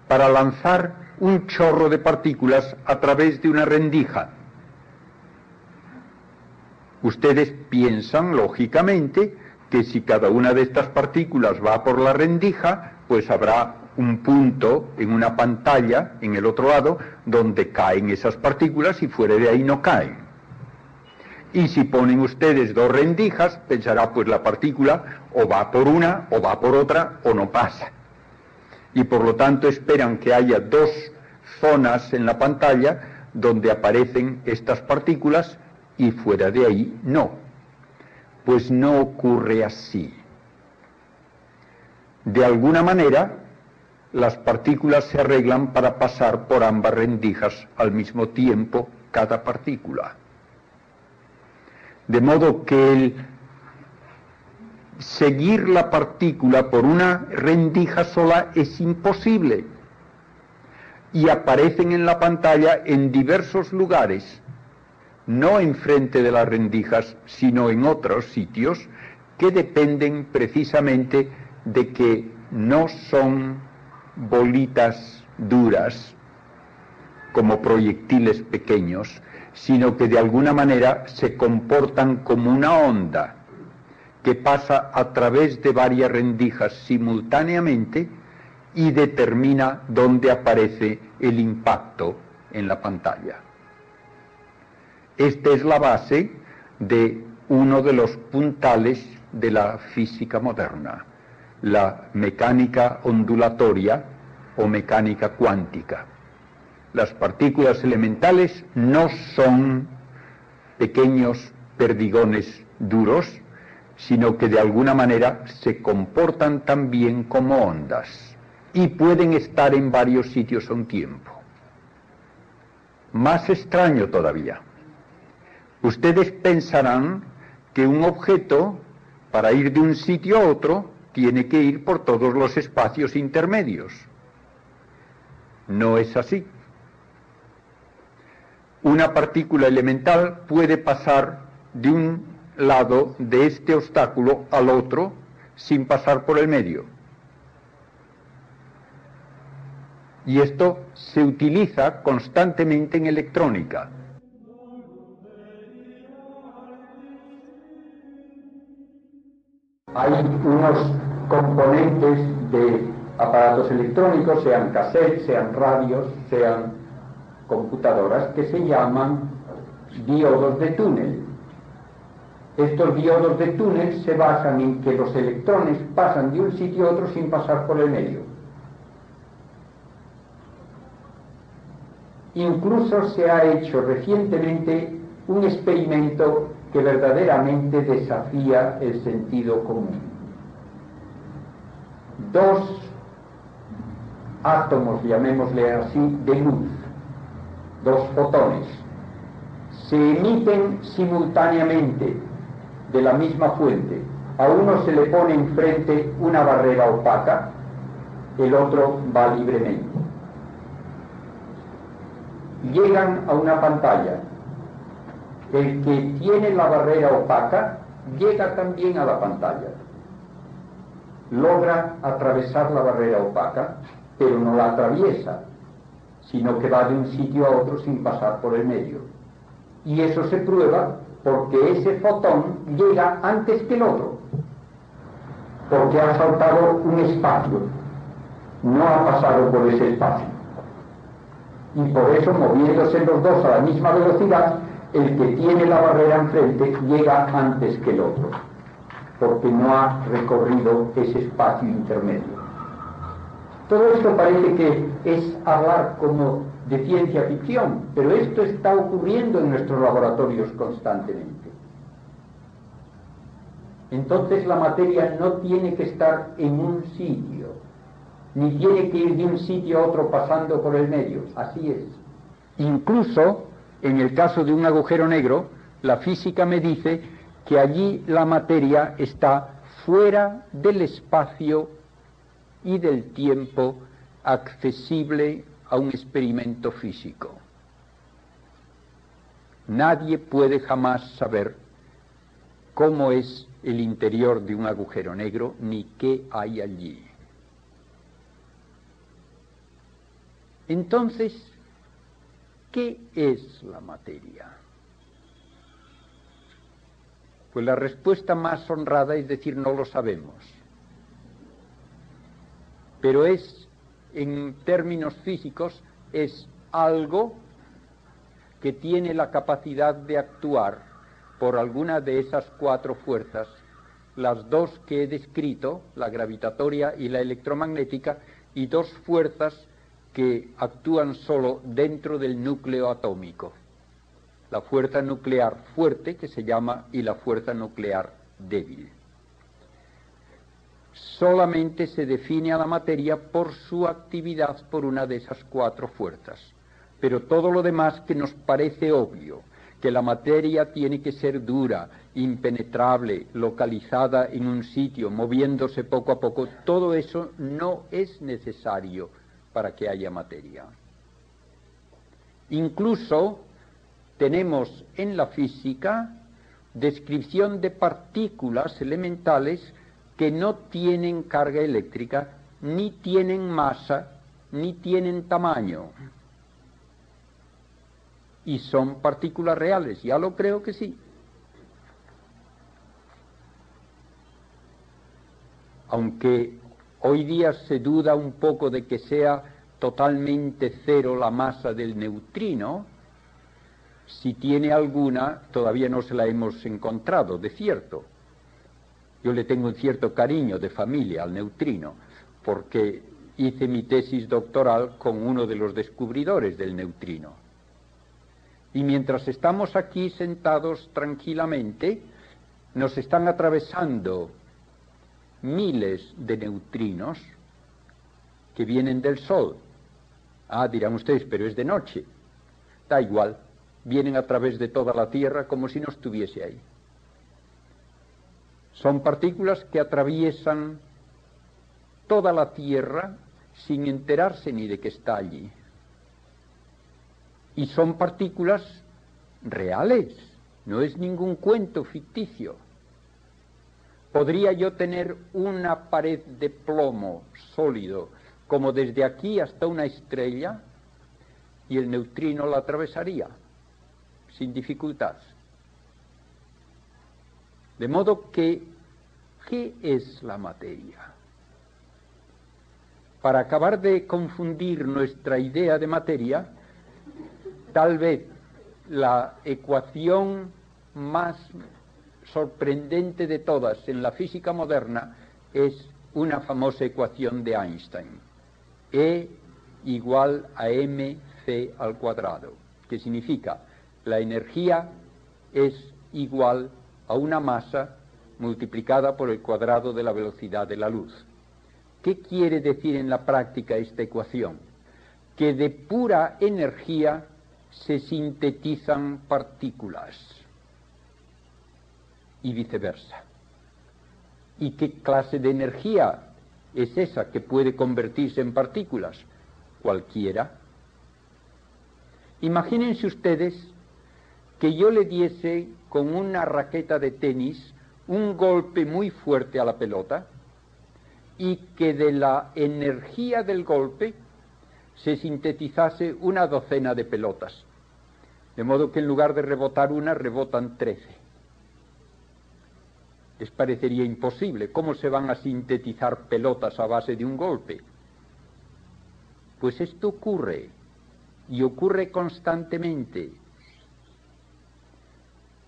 para lanzar un chorro de partículas a través de una rendija. Ustedes piensan, lógicamente, que si cada una de estas partículas va por la rendija, pues habrá un punto en una pantalla en el otro lado donde caen esas partículas y fuera de ahí no caen. Y si ponen ustedes dos rendijas, pensará pues la partícula o va por una o va por otra o no pasa. Y por lo tanto esperan que haya dos zonas en la pantalla donde aparecen estas partículas y fuera de ahí no. Pues no ocurre así. De alguna manera, las partículas se arreglan para pasar por ambas rendijas al mismo tiempo cada partícula. De modo que el seguir la partícula por una rendija sola es imposible. Y aparecen en la pantalla en diversos lugares, no enfrente de las rendijas, sino en otros sitios que dependen precisamente de que no son bolitas duras como proyectiles pequeños, sino que de alguna manera se comportan como una onda que pasa a través de varias rendijas simultáneamente y determina dónde aparece el impacto en la pantalla. Esta es la base de uno de los puntales de la física moderna, la mecánica ondulatoria o mecánica cuántica las partículas elementales no son pequeños perdigones duros, sino que de alguna manera se comportan también como ondas y pueden estar en varios sitios a un tiempo. Más extraño todavía. Ustedes pensarán que un objeto, para ir de un sitio a otro, tiene que ir por todos los espacios intermedios. No es así una partícula elemental puede pasar de un lado de este obstáculo al otro sin pasar por el medio. Y esto se utiliza constantemente en electrónica. Hay unos componentes de aparatos electrónicos, sean cassettes, sean radios, sean computadoras que se llaman diodos de túnel. Estos diodos de túnel se basan en que los electrones pasan de un sitio a otro sin pasar por el medio. Incluso se ha hecho recientemente un experimento que verdaderamente desafía el sentido común. Dos átomos, llamémosle así, de luz dos fotones, se emiten simultáneamente de la misma fuente a uno se le pone enfrente una barrera opaca, el otro va libremente. Llegan a una pantalla. El que tiene la barrera opaca llega también a la pantalla. Logra atravesar la barrera opaca, pero no la atraviesa, sino que va de un sitio a otro sin pasar por el medio. Y eso se prueba porque ese fotón llega antes que el otro, porque ha saltado un espacio, no ha pasado por ese espacio. Y por eso, moviéndose los dos a la misma velocidad, el que tiene la barrera enfrente llega antes que el otro, porque no ha recorrido ese espacio intermedio. Todo esto parece que es hablar como de ciencia ficción, pero esto está ocurriendo en nuestros laboratorios constantemente. Entonces la materia no tiene que estar en un sitio, ni tiene que ir de un sitio a otro pasando por el medio, así es. Incluso en el caso de un agujero negro, la física me dice que allí la materia está fuera del espacio y del tiempo accesible a un experimento físico. Nadie puede jamás saber cómo es el interior de un agujero negro ni qué hay allí. Entonces, ¿qué es la materia? Pues la respuesta más honrada es decir no lo sabemos. Pero es en términos físicos es algo que tiene la capacidad de actuar por alguna de esas cuatro fuerzas, las dos que he descrito, la gravitatoria y la electromagnética, y dos fuerzas que actúan solo dentro del núcleo atómico. La fuerza nuclear fuerte, que se llama, y la fuerza nuclear débil solamente se define a la materia por su actividad por una de esas cuatro fuerzas. Pero todo lo demás que nos parece obvio, que la materia tiene que ser dura, impenetrable, localizada en un sitio, moviéndose poco a poco, todo eso no es necesario para que haya materia. Incluso tenemos en la física descripción de partículas elementales que no tienen carga eléctrica, ni tienen masa, ni tienen tamaño. Y son partículas reales, ya lo creo que sí. Aunque hoy día se duda un poco de que sea totalmente cero la masa del neutrino, si tiene alguna, todavía no se la hemos encontrado, de cierto. Yo le tengo un cierto cariño de familia al neutrino, porque hice mi tesis doctoral con uno de los descubridores del neutrino. Y mientras estamos aquí sentados tranquilamente, nos están atravesando miles de neutrinos que vienen del Sol. Ah, dirán ustedes, pero es de noche. Da igual, vienen a través de toda la Tierra como si no estuviese ahí. Son partículas que atraviesan toda la Tierra sin enterarse ni de que está allí. Y son partículas reales, no es ningún cuento ficticio. Podría yo tener una pared de plomo sólido, como desde aquí hasta una estrella, y el neutrino la atravesaría sin dificultad. De modo que, ¿qué es la materia? Para acabar de confundir nuestra idea de materia, tal vez la ecuación más sorprendente de todas en la física moderna es una famosa ecuación de Einstein. E igual a mc al cuadrado, que significa la energía es igual a una masa multiplicada por el cuadrado de la velocidad de la luz. ¿Qué quiere decir en la práctica esta ecuación? Que de pura energía se sintetizan partículas y viceversa. ¿Y qué clase de energía es esa que puede convertirse en partículas? Cualquiera. Imagínense ustedes que yo le diese con una raqueta de tenis un golpe muy fuerte a la pelota y que de la energía del golpe se sintetizase una docena de pelotas. De modo que en lugar de rebotar una, rebotan trece. Les parecería imposible. ¿Cómo se van a sintetizar pelotas a base de un golpe? Pues esto ocurre, y ocurre constantemente.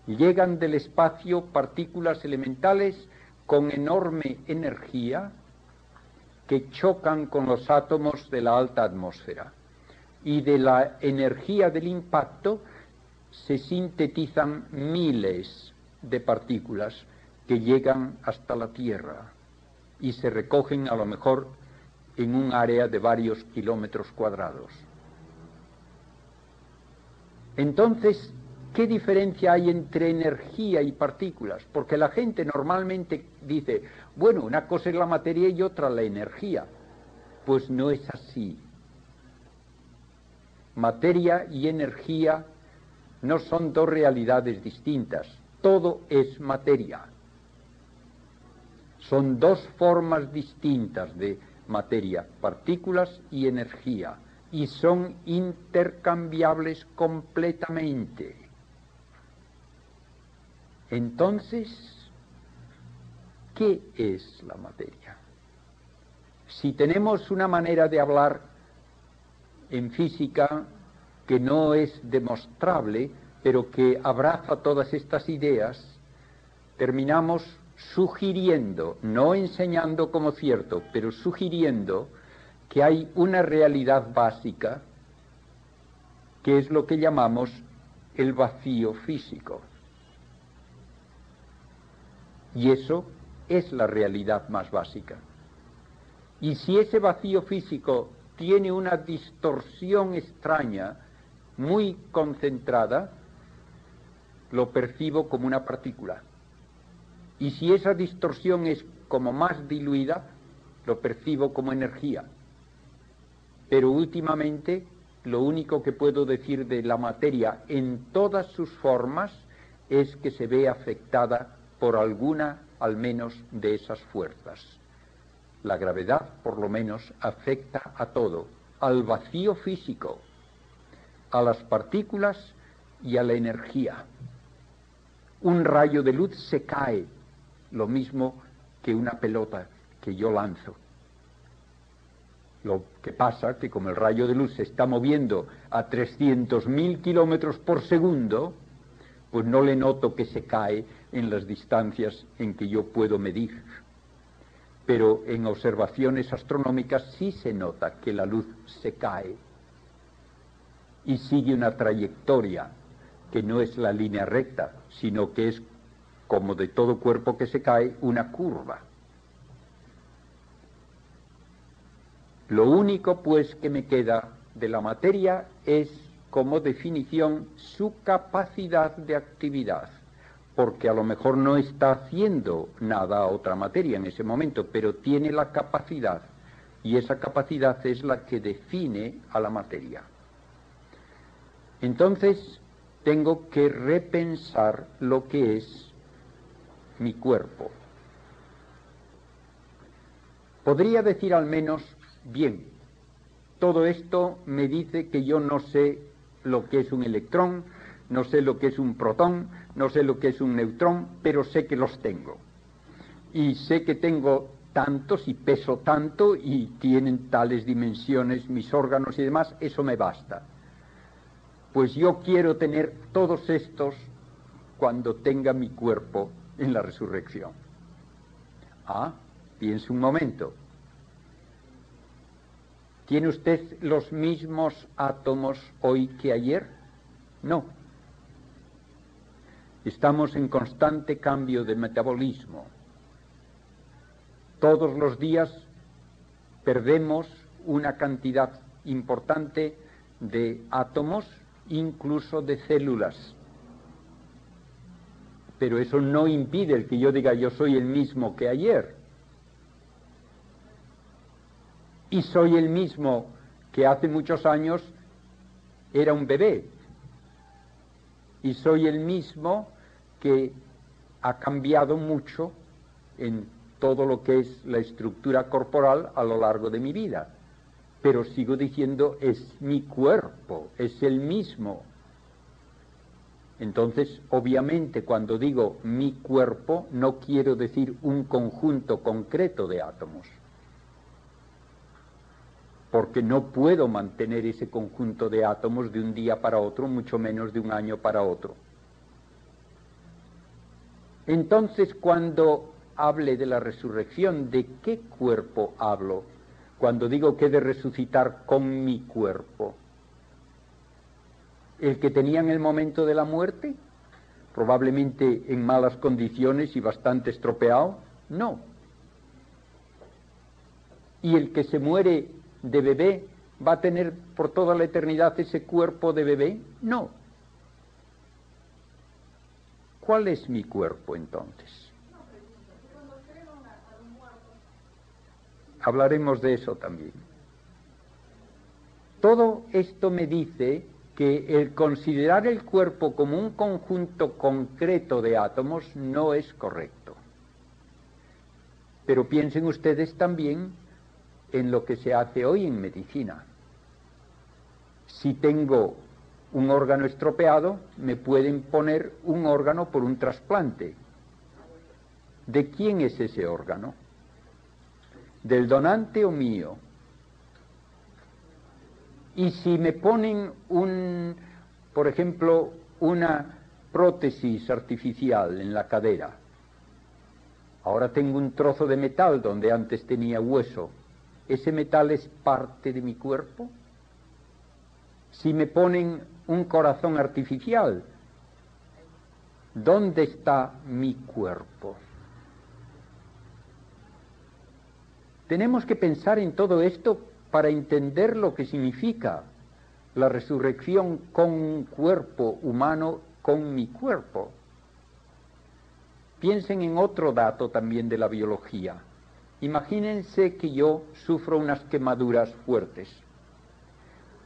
Llegan del espacio partículas elementales con enorme energía que chocan con los átomos de la alta atmósfera. Y de la energía del impacto se sintetizan miles de partículas que llegan hasta la Tierra y se recogen a lo mejor en un área de varios kilómetros cuadrados. Entonces, ¿qué diferencia hay entre energía y partículas? Porque la gente normalmente dice, bueno, una cosa es la materia y otra la energía. Pues no es así. Materia y energía no son dos realidades distintas. Todo es materia. Son dos formas distintas de materia, partículas y energía, y son intercambiables completamente. Entonces, ¿qué es la materia? Si tenemos una manera de hablar en física que no es demostrable, pero que abraza todas estas ideas, terminamos sugiriendo, no enseñando como cierto, pero sugiriendo que hay una realidad básica que es lo que llamamos el vacío físico. Y eso es la realidad más básica. Y si ese vacío físico tiene una distorsión extraña, muy concentrada, lo percibo como una partícula. Y si esa distorsión es como más diluida, lo percibo como energía. Pero últimamente lo único que puedo decir de la materia en todas sus formas es que se ve afectada por alguna al menos de esas fuerzas. La gravedad, por lo menos, afecta a todo, al vacío físico, a las partículas y a la energía. Un rayo de luz se cae lo mismo que una pelota que yo lanzo. Lo que pasa es que como el rayo de luz se está moviendo a 300.000 kilómetros por segundo, pues no le noto que se cae en las distancias en que yo puedo medir. Pero en observaciones astronómicas sí se nota que la luz se cae y sigue una trayectoria que no es la línea recta, sino que es como de todo cuerpo que se cae, una curva. Lo único pues que me queda de la materia es como definición su capacidad de actividad, porque a lo mejor no está haciendo nada a otra materia en ese momento, pero tiene la capacidad, y esa capacidad es la que define a la materia. Entonces tengo que repensar lo que es mi cuerpo. Podría decir al menos, bien, todo esto me dice que yo no sé lo que es un electrón, no sé lo que es un protón, no sé lo que es un neutrón, pero sé que los tengo. Y sé que tengo tantos y peso tanto y tienen tales dimensiones mis órganos y demás, eso me basta. Pues yo quiero tener todos estos cuando tenga mi cuerpo en la resurrección. Ah, piense un momento. ¿Tiene usted los mismos átomos hoy que ayer? No. Estamos en constante cambio de metabolismo. Todos los días perdemos una cantidad importante de átomos, incluso de células pero eso no impide el que yo diga yo soy el mismo que ayer. Y soy el mismo que hace muchos años era un bebé. Y soy el mismo que ha cambiado mucho en todo lo que es la estructura corporal a lo largo de mi vida. Pero sigo diciendo, es mi cuerpo, es el mismo. Entonces, obviamente, cuando digo mi cuerpo, no quiero decir un conjunto concreto de átomos, porque no puedo mantener ese conjunto de átomos de un día para otro, mucho menos de un año para otro. Entonces, cuando hable de la resurrección, ¿de qué cuerpo hablo? Cuando digo que he de resucitar con mi cuerpo el que tenía en el momento de la muerte, probablemente en malas condiciones y bastante estropeado, no. Y el que se muere de bebé va a tener por toda la eternidad ese cuerpo de bebé, no. ¿Cuál es mi cuerpo entonces? Hablaremos de eso también. Todo esto me dice que el considerar el cuerpo como un conjunto concreto de átomos no es correcto. Pero piensen ustedes también en lo que se hace hoy en medicina. Si tengo un órgano estropeado, me pueden poner un órgano por un trasplante. ¿De quién es ese órgano? ¿Del donante o mío? Y si me ponen un, por ejemplo, una prótesis artificial en la cadera, ahora tengo un trozo de metal donde antes tenía hueso, ¿ese metal es parte de mi cuerpo? Si me ponen un corazón artificial, ¿dónde está mi cuerpo? Tenemos que pensar en todo esto para entender lo que significa la resurrección con un cuerpo humano, con mi cuerpo. Piensen en otro dato también de la biología. Imagínense que yo sufro unas quemaduras fuertes.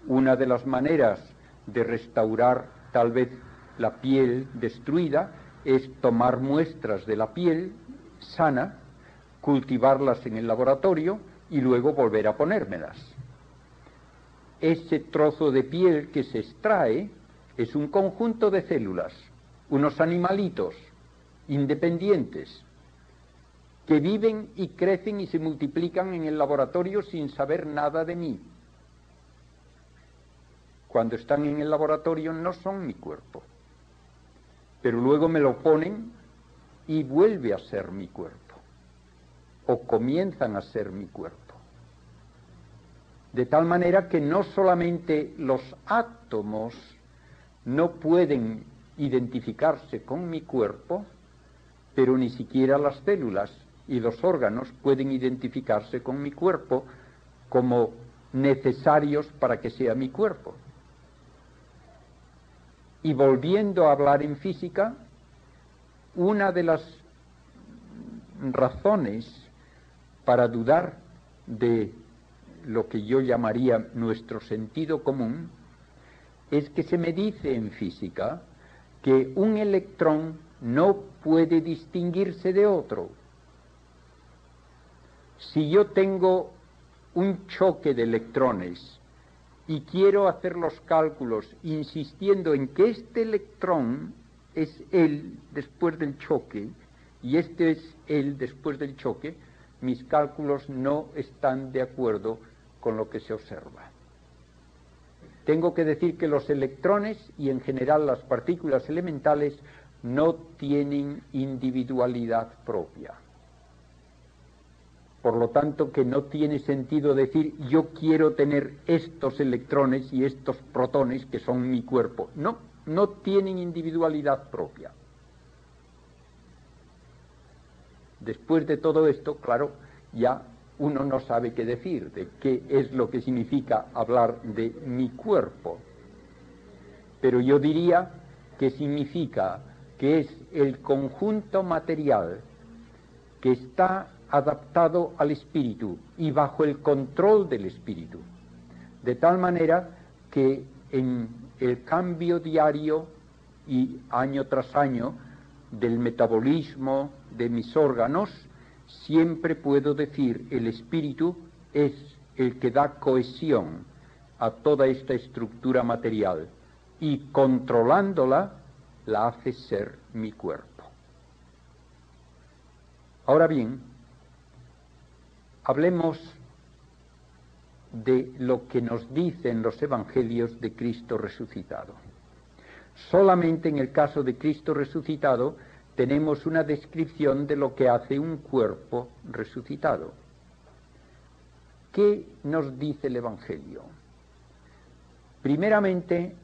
Una de las maneras de restaurar tal vez la piel destruida es tomar muestras de la piel sana, cultivarlas en el laboratorio y luego volver a ponérmelas. Ese trozo de piel que se extrae es un conjunto de células, unos animalitos independientes que viven y crecen y se multiplican en el laboratorio sin saber nada de mí. Cuando están en el laboratorio no son mi cuerpo, pero luego me lo ponen y vuelve a ser mi cuerpo, o comienzan a ser mi cuerpo. De tal manera que no solamente los átomos no pueden identificarse con mi cuerpo, pero ni siquiera las células y los órganos pueden identificarse con mi cuerpo como necesarios para que sea mi cuerpo. Y volviendo a hablar en física, una de las razones para dudar de lo que yo llamaría nuestro sentido común, es que se me dice en física que un electrón no puede distinguirse de otro. Si yo tengo un choque de electrones y quiero hacer los cálculos insistiendo en que este electrón es él después del choque y este es él después del choque, mis cálculos no están de acuerdo con lo que se observa. Tengo que decir que los electrones y en general las partículas elementales no tienen individualidad propia. Por lo tanto, que no tiene sentido decir yo quiero tener estos electrones y estos protones que son mi cuerpo. No, no tienen individualidad propia. Después de todo esto, claro, ya uno no sabe qué decir, de qué es lo que significa hablar de mi cuerpo. Pero yo diría que significa que es el conjunto material que está adaptado al espíritu y bajo el control del espíritu. De tal manera que en el cambio diario y año tras año del metabolismo de mis órganos, siempre puedo decir el espíritu es el que da cohesión a toda esta estructura material y controlándola la hace ser mi cuerpo. Ahora bien, hablemos de lo que nos dicen los evangelios de Cristo resucitado. Solamente en el caso de Cristo resucitado tenemos una descripción de lo que hace un cuerpo resucitado. ¿Qué nos dice el Evangelio? Primeramente,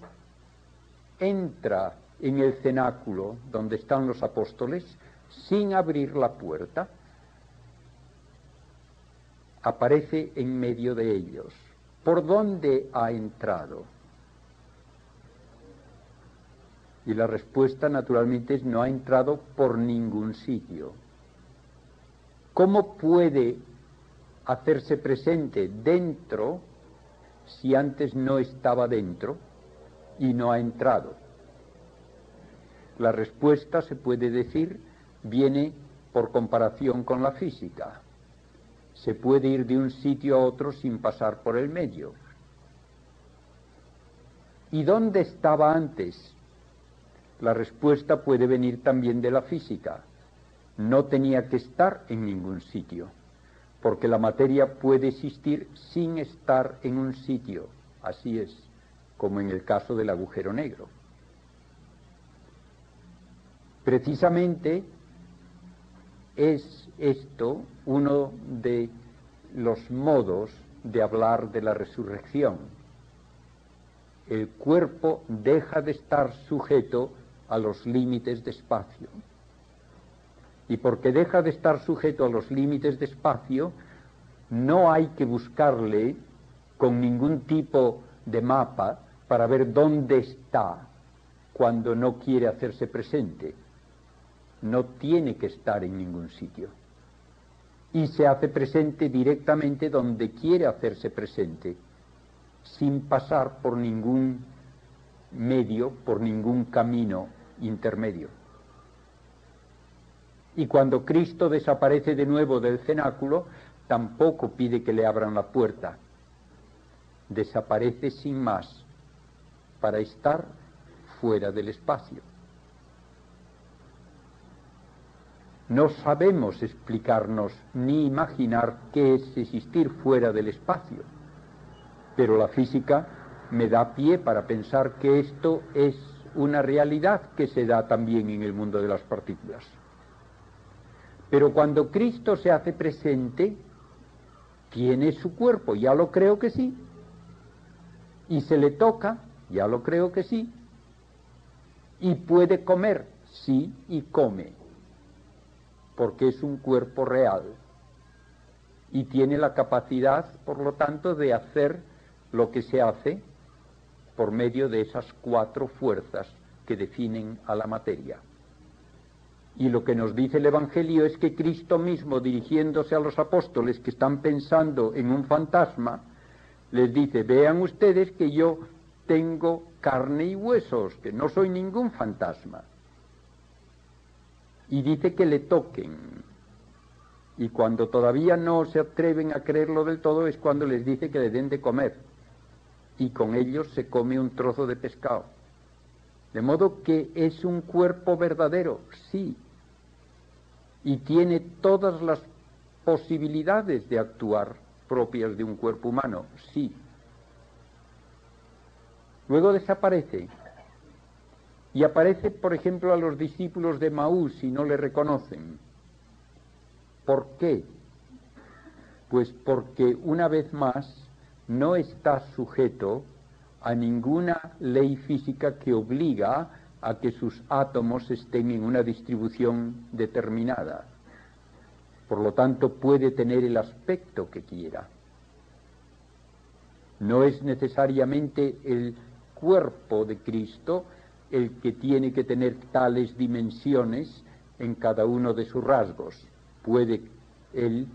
entra en el cenáculo donde están los apóstoles sin abrir la puerta, aparece en medio de ellos. ¿Por dónde ha entrado? Y la respuesta naturalmente es no ha entrado por ningún sitio. ¿Cómo puede hacerse presente dentro si antes no estaba dentro y no ha entrado? La respuesta, se puede decir, viene por comparación con la física. Se puede ir de un sitio a otro sin pasar por el medio. ¿Y dónde estaba antes? La respuesta puede venir también de la física. No tenía que estar en ningún sitio, porque la materia puede existir sin estar en un sitio. Así es, como en el caso del agujero negro. Precisamente es esto uno de los modos de hablar de la resurrección. El cuerpo deja de estar sujeto a los límites de espacio. Y porque deja de estar sujeto a los límites de espacio, no hay que buscarle con ningún tipo de mapa para ver dónde está cuando no quiere hacerse presente. No tiene que estar en ningún sitio. Y se hace presente directamente donde quiere hacerse presente, sin pasar por ningún medio, por ningún camino intermedio. Y cuando Cristo desaparece de nuevo del cenáculo, tampoco pide que le abran la puerta. Desaparece sin más para estar fuera del espacio. No sabemos explicarnos ni imaginar qué es existir fuera del espacio, pero la física me da pie para pensar que esto es una realidad que se da también en el mundo de las partículas. Pero cuando Cristo se hace presente, tiene su cuerpo, ya lo creo que sí, y se le toca, ya lo creo que sí, y puede comer, sí, y come, porque es un cuerpo real, y tiene la capacidad, por lo tanto, de hacer lo que se hace por medio de esas cuatro fuerzas que definen a la materia. Y lo que nos dice el Evangelio es que Cristo mismo, dirigiéndose a los apóstoles que están pensando en un fantasma, les dice, vean ustedes que yo tengo carne y huesos, que no soy ningún fantasma. Y dice que le toquen. Y cuando todavía no se atreven a creerlo del todo es cuando les dice que le den de comer y con ellos se come un trozo de pescado. De modo que es un cuerpo verdadero, sí, y tiene todas las posibilidades de actuar propias de un cuerpo humano, sí. Luego desaparece y aparece, por ejemplo, a los discípulos de Maús y no le reconocen. ¿Por qué? Pues porque una vez más no está sujeto a ninguna ley física que obliga a que sus átomos estén en una distribución determinada. Por lo tanto, puede tener el aspecto que quiera. No es necesariamente el cuerpo de Cristo el que tiene que tener tales dimensiones en cada uno de sus rasgos. Puede él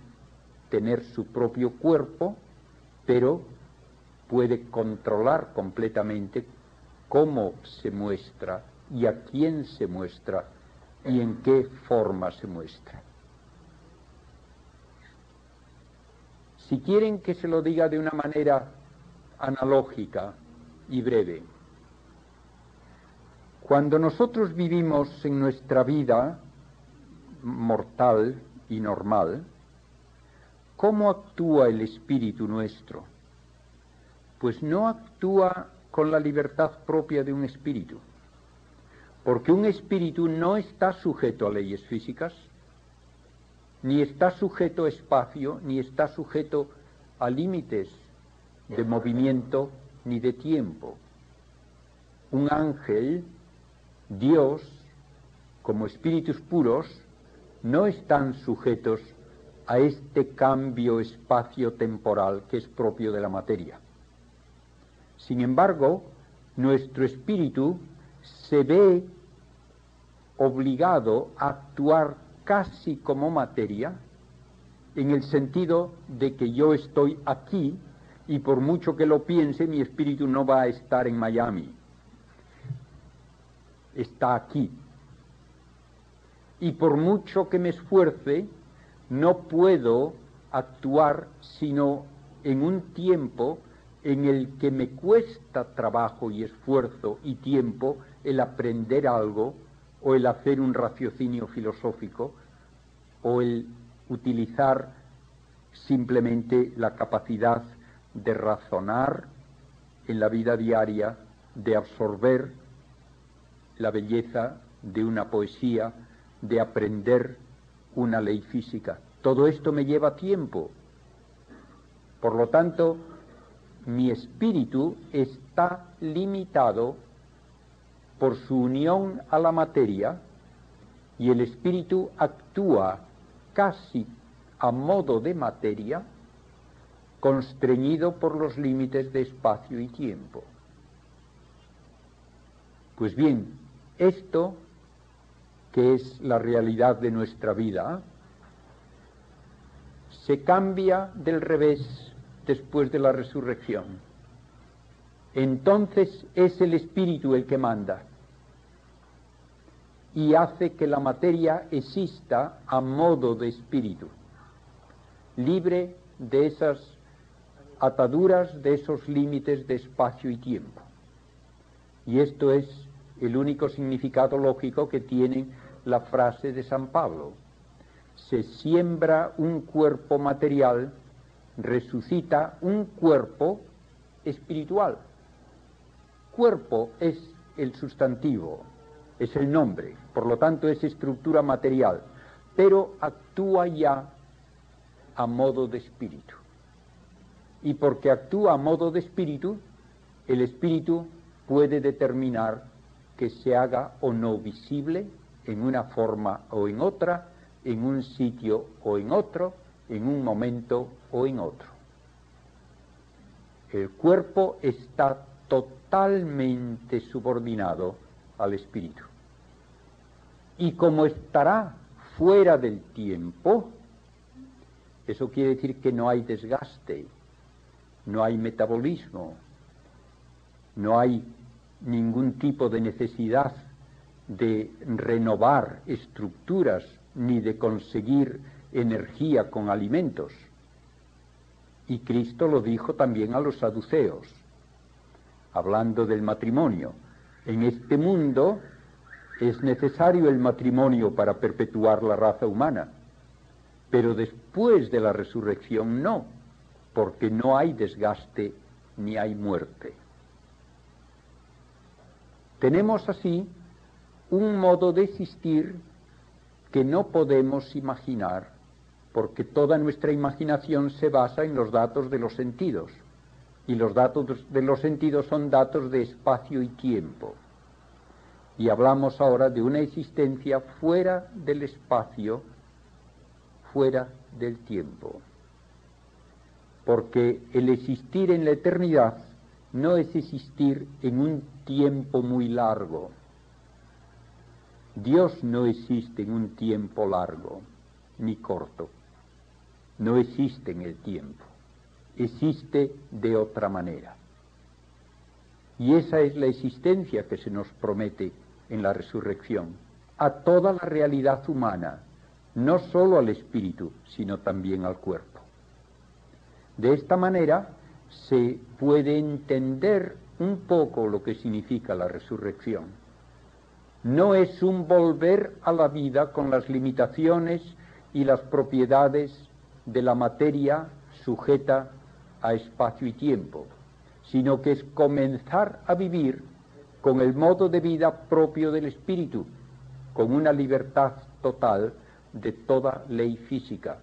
tener su propio cuerpo, pero puede controlar completamente cómo se muestra y a quién se muestra y en qué forma se muestra. Si quieren que se lo diga de una manera analógica y breve, cuando nosotros vivimos en nuestra vida mortal y normal, ¿cómo actúa el espíritu nuestro? Pues no actúa con la libertad propia de un espíritu, porque un espíritu no está sujeto a leyes físicas, ni está sujeto a espacio, ni está sujeto a límites de movimiento ni de tiempo. Un ángel, Dios, como espíritus puros, no están sujetos a este cambio espacio-temporal que es propio de la materia. Sin embargo, nuestro espíritu se ve obligado a actuar casi como materia, en el sentido de que yo estoy aquí y por mucho que lo piense, mi espíritu no va a estar en Miami. Está aquí. Y por mucho que me esfuerce, no puedo actuar sino en un tiempo en el que me cuesta trabajo y esfuerzo y tiempo el aprender algo o el hacer un raciocinio filosófico o el utilizar simplemente la capacidad de razonar en la vida diaria, de absorber la belleza de una poesía, de aprender una ley física. Todo esto me lleva tiempo. Por lo tanto, mi espíritu está limitado por su unión a la materia y el espíritu actúa casi a modo de materia, constreñido por los límites de espacio y tiempo. Pues bien, esto, que es la realidad de nuestra vida, se cambia del revés después de la resurrección. Entonces es el espíritu el que manda y hace que la materia exista a modo de espíritu, libre de esas ataduras, de esos límites de espacio y tiempo. Y esto es el único significado lógico que tiene la frase de San Pablo. Se siembra un cuerpo material, resucita un cuerpo espiritual. Cuerpo es el sustantivo, es el nombre, por lo tanto es estructura material, pero actúa ya a modo de espíritu. Y porque actúa a modo de espíritu, el espíritu puede determinar que se haga o no visible en una forma o en otra, en un sitio o en otro, en un momento o en otro. El cuerpo está totalmente subordinado al espíritu. Y como estará fuera del tiempo, eso quiere decir que no hay desgaste, no hay metabolismo, no hay ningún tipo de necesidad de renovar estructuras ni de conseguir energía con alimentos. Y Cristo lo dijo también a los saduceos, hablando del matrimonio. En este mundo es necesario el matrimonio para perpetuar la raza humana, pero después de la resurrección no, porque no hay desgaste ni hay muerte. Tenemos así un modo de existir que no podemos imaginar, porque toda nuestra imaginación se basa en los datos de los sentidos, y los datos de los sentidos son datos de espacio y tiempo. Y hablamos ahora de una existencia fuera del espacio, fuera del tiempo. Porque el existir en la eternidad no es existir en un tiempo muy largo, Dios no existe en un tiempo largo ni corto. No existe en el tiempo. Existe de otra manera. Y esa es la existencia que se nos promete en la resurrección, a toda la realidad humana, no sólo al espíritu, sino también al cuerpo. De esta manera se puede entender un poco lo que significa la resurrección. No es un volver a la vida con las limitaciones y las propiedades de la materia sujeta a espacio y tiempo, sino que es comenzar a vivir con el modo de vida propio del espíritu, con una libertad total de toda ley física,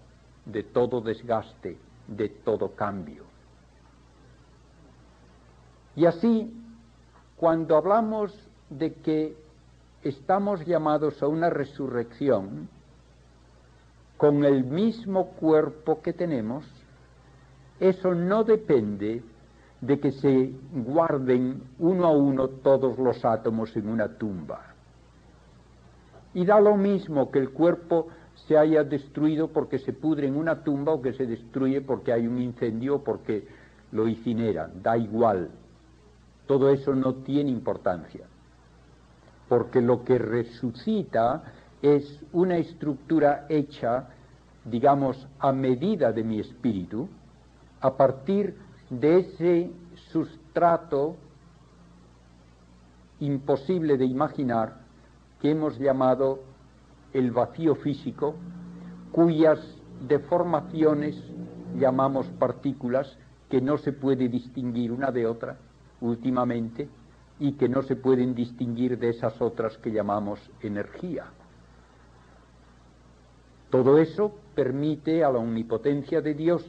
de todo desgaste, de todo cambio. Y así, cuando hablamos de que estamos llamados a una resurrección con el mismo cuerpo que tenemos, eso no depende de que se guarden uno a uno todos los átomos en una tumba. Y da lo mismo que el cuerpo se haya destruido porque se pudre en una tumba o que se destruye porque hay un incendio o porque lo incineran, da igual. Todo eso no tiene importancia, porque lo que resucita es una estructura hecha, digamos, a medida de mi espíritu, a partir de ese sustrato imposible de imaginar que hemos llamado el vacío físico, cuyas deformaciones llamamos partículas que no se puede distinguir una de otra últimamente y que no se pueden distinguir de esas otras que llamamos energía. Todo eso permite a la omnipotencia de Dios,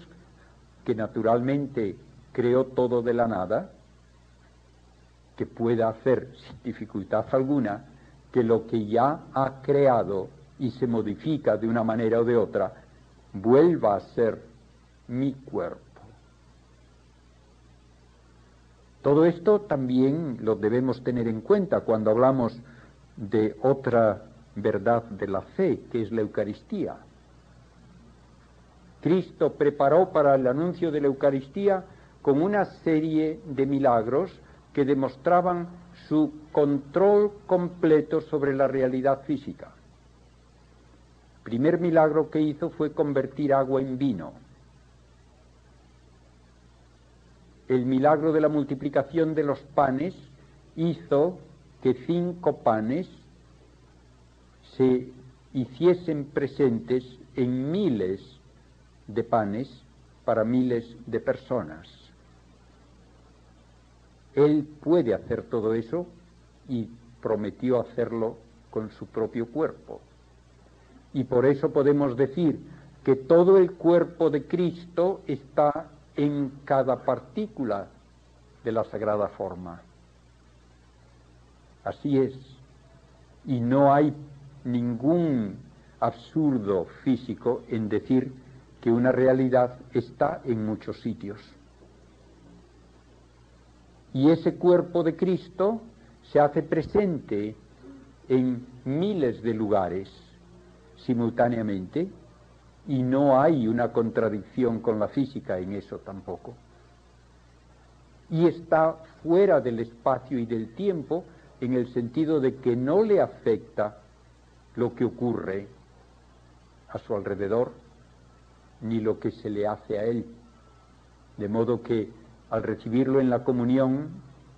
que naturalmente creó todo de la nada, que pueda hacer sin dificultad alguna que lo que ya ha creado y se modifica de una manera o de otra vuelva a ser mi cuerpo. Todo esto también lo debemos tener en cuenta cuando hablamos de otra verdad de la fe, que es la Eucaristía. Cristo preparó para el anuncio de la Eucaristía con una serie de milagros que demostraban su control completo sobre la realidad física. El primer milagro que hizo fue convertir agua en vino. El milagro de la multiplicación de los panes hizo que cinco panes se hiciesen presentes en miles de panes para miles de personas. Él puede hacer todo eso y prometió hacerlo con su propio cuerpo. Y por eso podemos decir que todo el cuerpo de Cristo está en cada partícula de la sagrada forma. Así es. Y no hay ningún absurdo físico en decir que una realidad está en muchos sitios. Y ese cuerpo de Cristo se hace presente en miles de lugares simultáneamente y no hay una contradicción con la física en eso tampoco. Y está fuera del espacio y del tiempo en el sentido de que no le afecta lo que ocurre a su alrededor ni lo que se le hace a él. De modo que al recibirlo en la comunión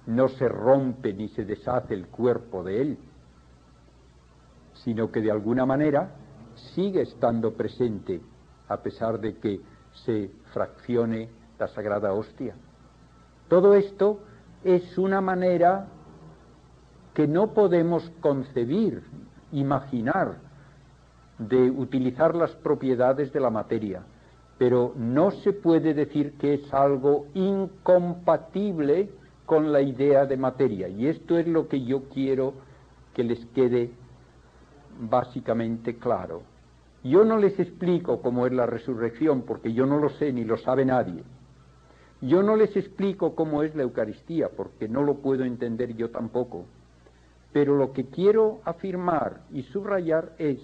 no se rompe ni se deshace el cuerpo de él, sino que de alguna manera sigue estando presente a pesar de que se fraccione la sagrada hostia. Todo esto es una manera que no podemos concebir, imaginar, de utilizar las propiedades de la materia pero no se puede decir que es algo incompatible con la idea de materia. Y esto es lo que yo quiero que les quede básicamente claro. Yo no les explico cómo es la resurrección, porque yo no lo sé ni lo sabe nadie. Yo no les explico cómo es la Eucaristía, porque no lo puedo entender yo tampoco. Pero lo que quiero afirmar y subrayar es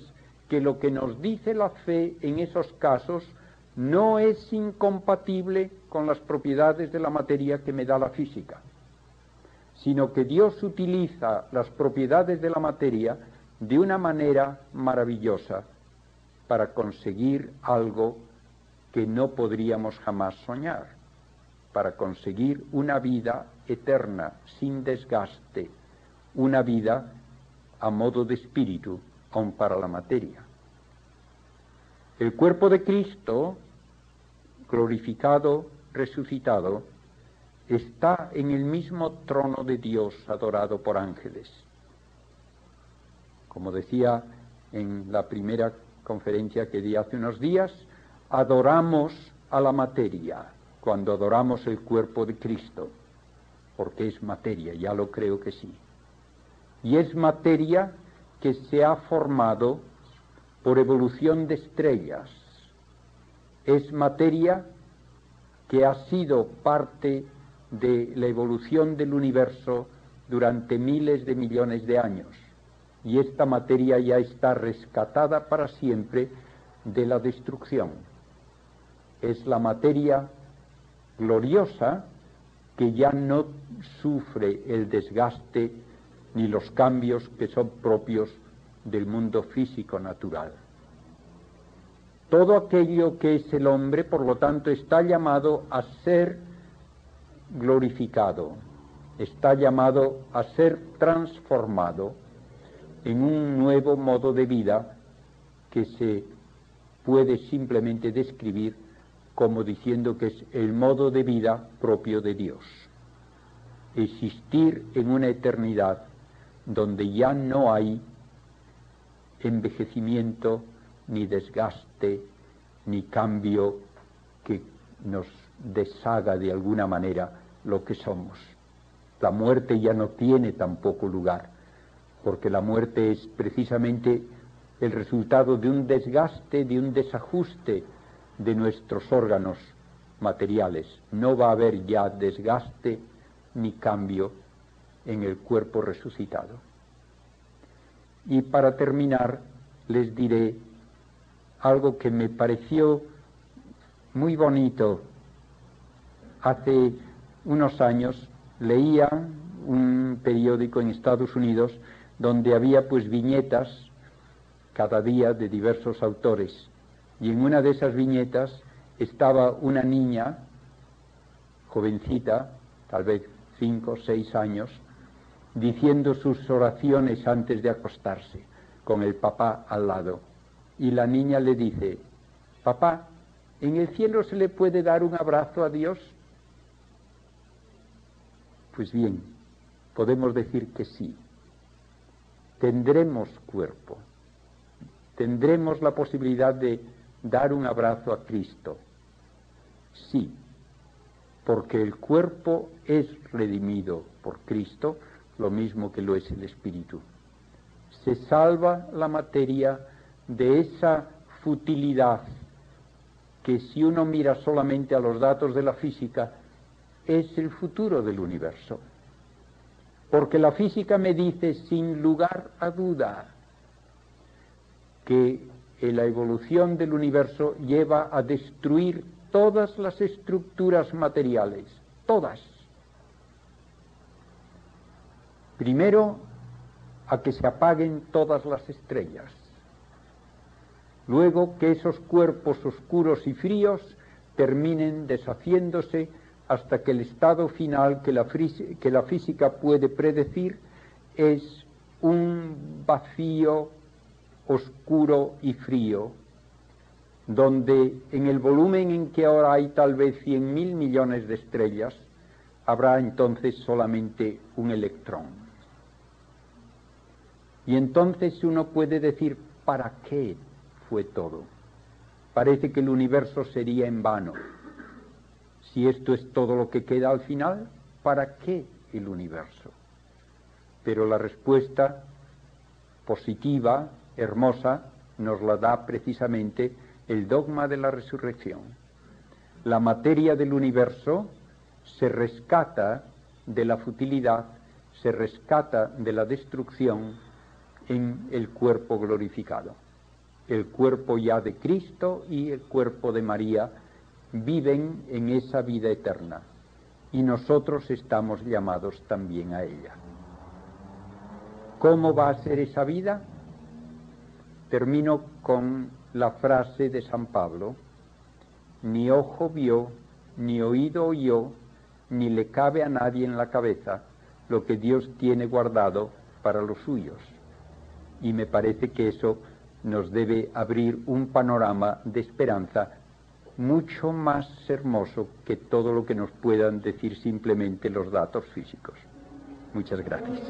que lo que nos dice la fe en esos casos no es incompatible con las propiedades de la materia que me da la física, sino que Dios utiliza las propiedades de la materia de una manera maravillosa para conseguir algo que no podríamos jamás soñar, para conseguir una vida eterna, sin desgaste, una vida a modo de espíritu, aun para la materia. El cuerpo de Cristo, glorificado, resucitado, está en el mismo trono de Dios adorado por ángeles. Como decía en la primera conferencia que di hace unos días, adoramos a la materia cuando adoramos el cuerpo de Cristo, porque es materia, ya lo creo que sí. Y es materia que se ha formado por evolución de estrellas. Es materia que ha sido parte de la evolución del universo durante miles de millones de años. Y esta materia ya está rescatada para siempre de la destrucción. Es la materia gloriosa que ya no sufre el desgaste ni los cambios que son propios del mundo físico natural. Todo aquello que es el hombre, por lo tanto, está llamado a ser glorificado, está llamado a ser transformado en un nuevo modo de vida que se puede simplemente describir como diciendo que es el modo de vida propio de Dios. Existir en una eternidad donde ya no hay envejecimiento, ni desgaste, ni cambio que nos deshaga de alguna manera lo que somos. La muerte ya no tiene tampoco lugar, porque la muerte es precisamente el resultado de un desgaste, de un desajuste de nuestros órganos materiales. No va a haber ya desgaste ni cambio en el cuerpo resucitado. Y para terminar, les diré algo que me pareció muy bonito. Hace unos años leía un periódico en Estados Unidos donde había pues viñetas cada día de diversos autores. Y en una de esas viñetas estaba una niña, jovencita, tal vez cinco o seis años, diciendo sus oraciones antes de acostarse, con el papá al lado. Y la niña le dice, papá, ¿en el cielo se le puede dar un abrazo a Dios? Pues bien, podemos decir que sí. Tendremos cuerpo, tendremos la posibilidad de dar un abrazo a Cristo. Sí, porque el cuerpo es redimido por Cristo, lo mismo que lo es el espíritu. Se salva la materia de esa futilidad que si uno mira solamente a los datos de la física, es el futuro del universo. Porque la física me dice sin lugar a duda que la evolución del universo lleva a destruir todas las estructuras materiales, todas Primero, a que se apaguen todas las estrellas. Luego, que esos cuerpos oscuros y fríos terminen deshaciéndose hasta que el estado final que la, que la física puede predecir es un vacío oscuro y frío, donde en el volumen en que ahora hay tal vez cien mil millones de estrellas, habrá entonces solamente un electrón. Y entonces uno puede decir, ¿para qué fue todo? Parece que el universo sería en vano. Si esto es todo lo que queda al final, ¿para qué el universo? Pero la respuesta positiva, hermosa, nos la da precisamente el dogma de la resurrección. La materia del universo se rescata de la futilidad, se rescata de la destrucción en el cuerpo glorificado. El cuerpo ya de Cristo y el cuerpo de María viven en esa vida eterna y nosotros estamos llamados también a ella. ¿Cómo va a ser esa vida? Termino con la frase de San Pablo, ni ojo vio, ni oído oyó, ni le cabe a nadie en la cabeza lo que Dios tiene guardado para los suyos. Y me parece que eso nos debe abrir un panorama de esperanza mucho más hermoso que todo lo que nos puedan decir simplemente los datos físicos. Muchas gracias.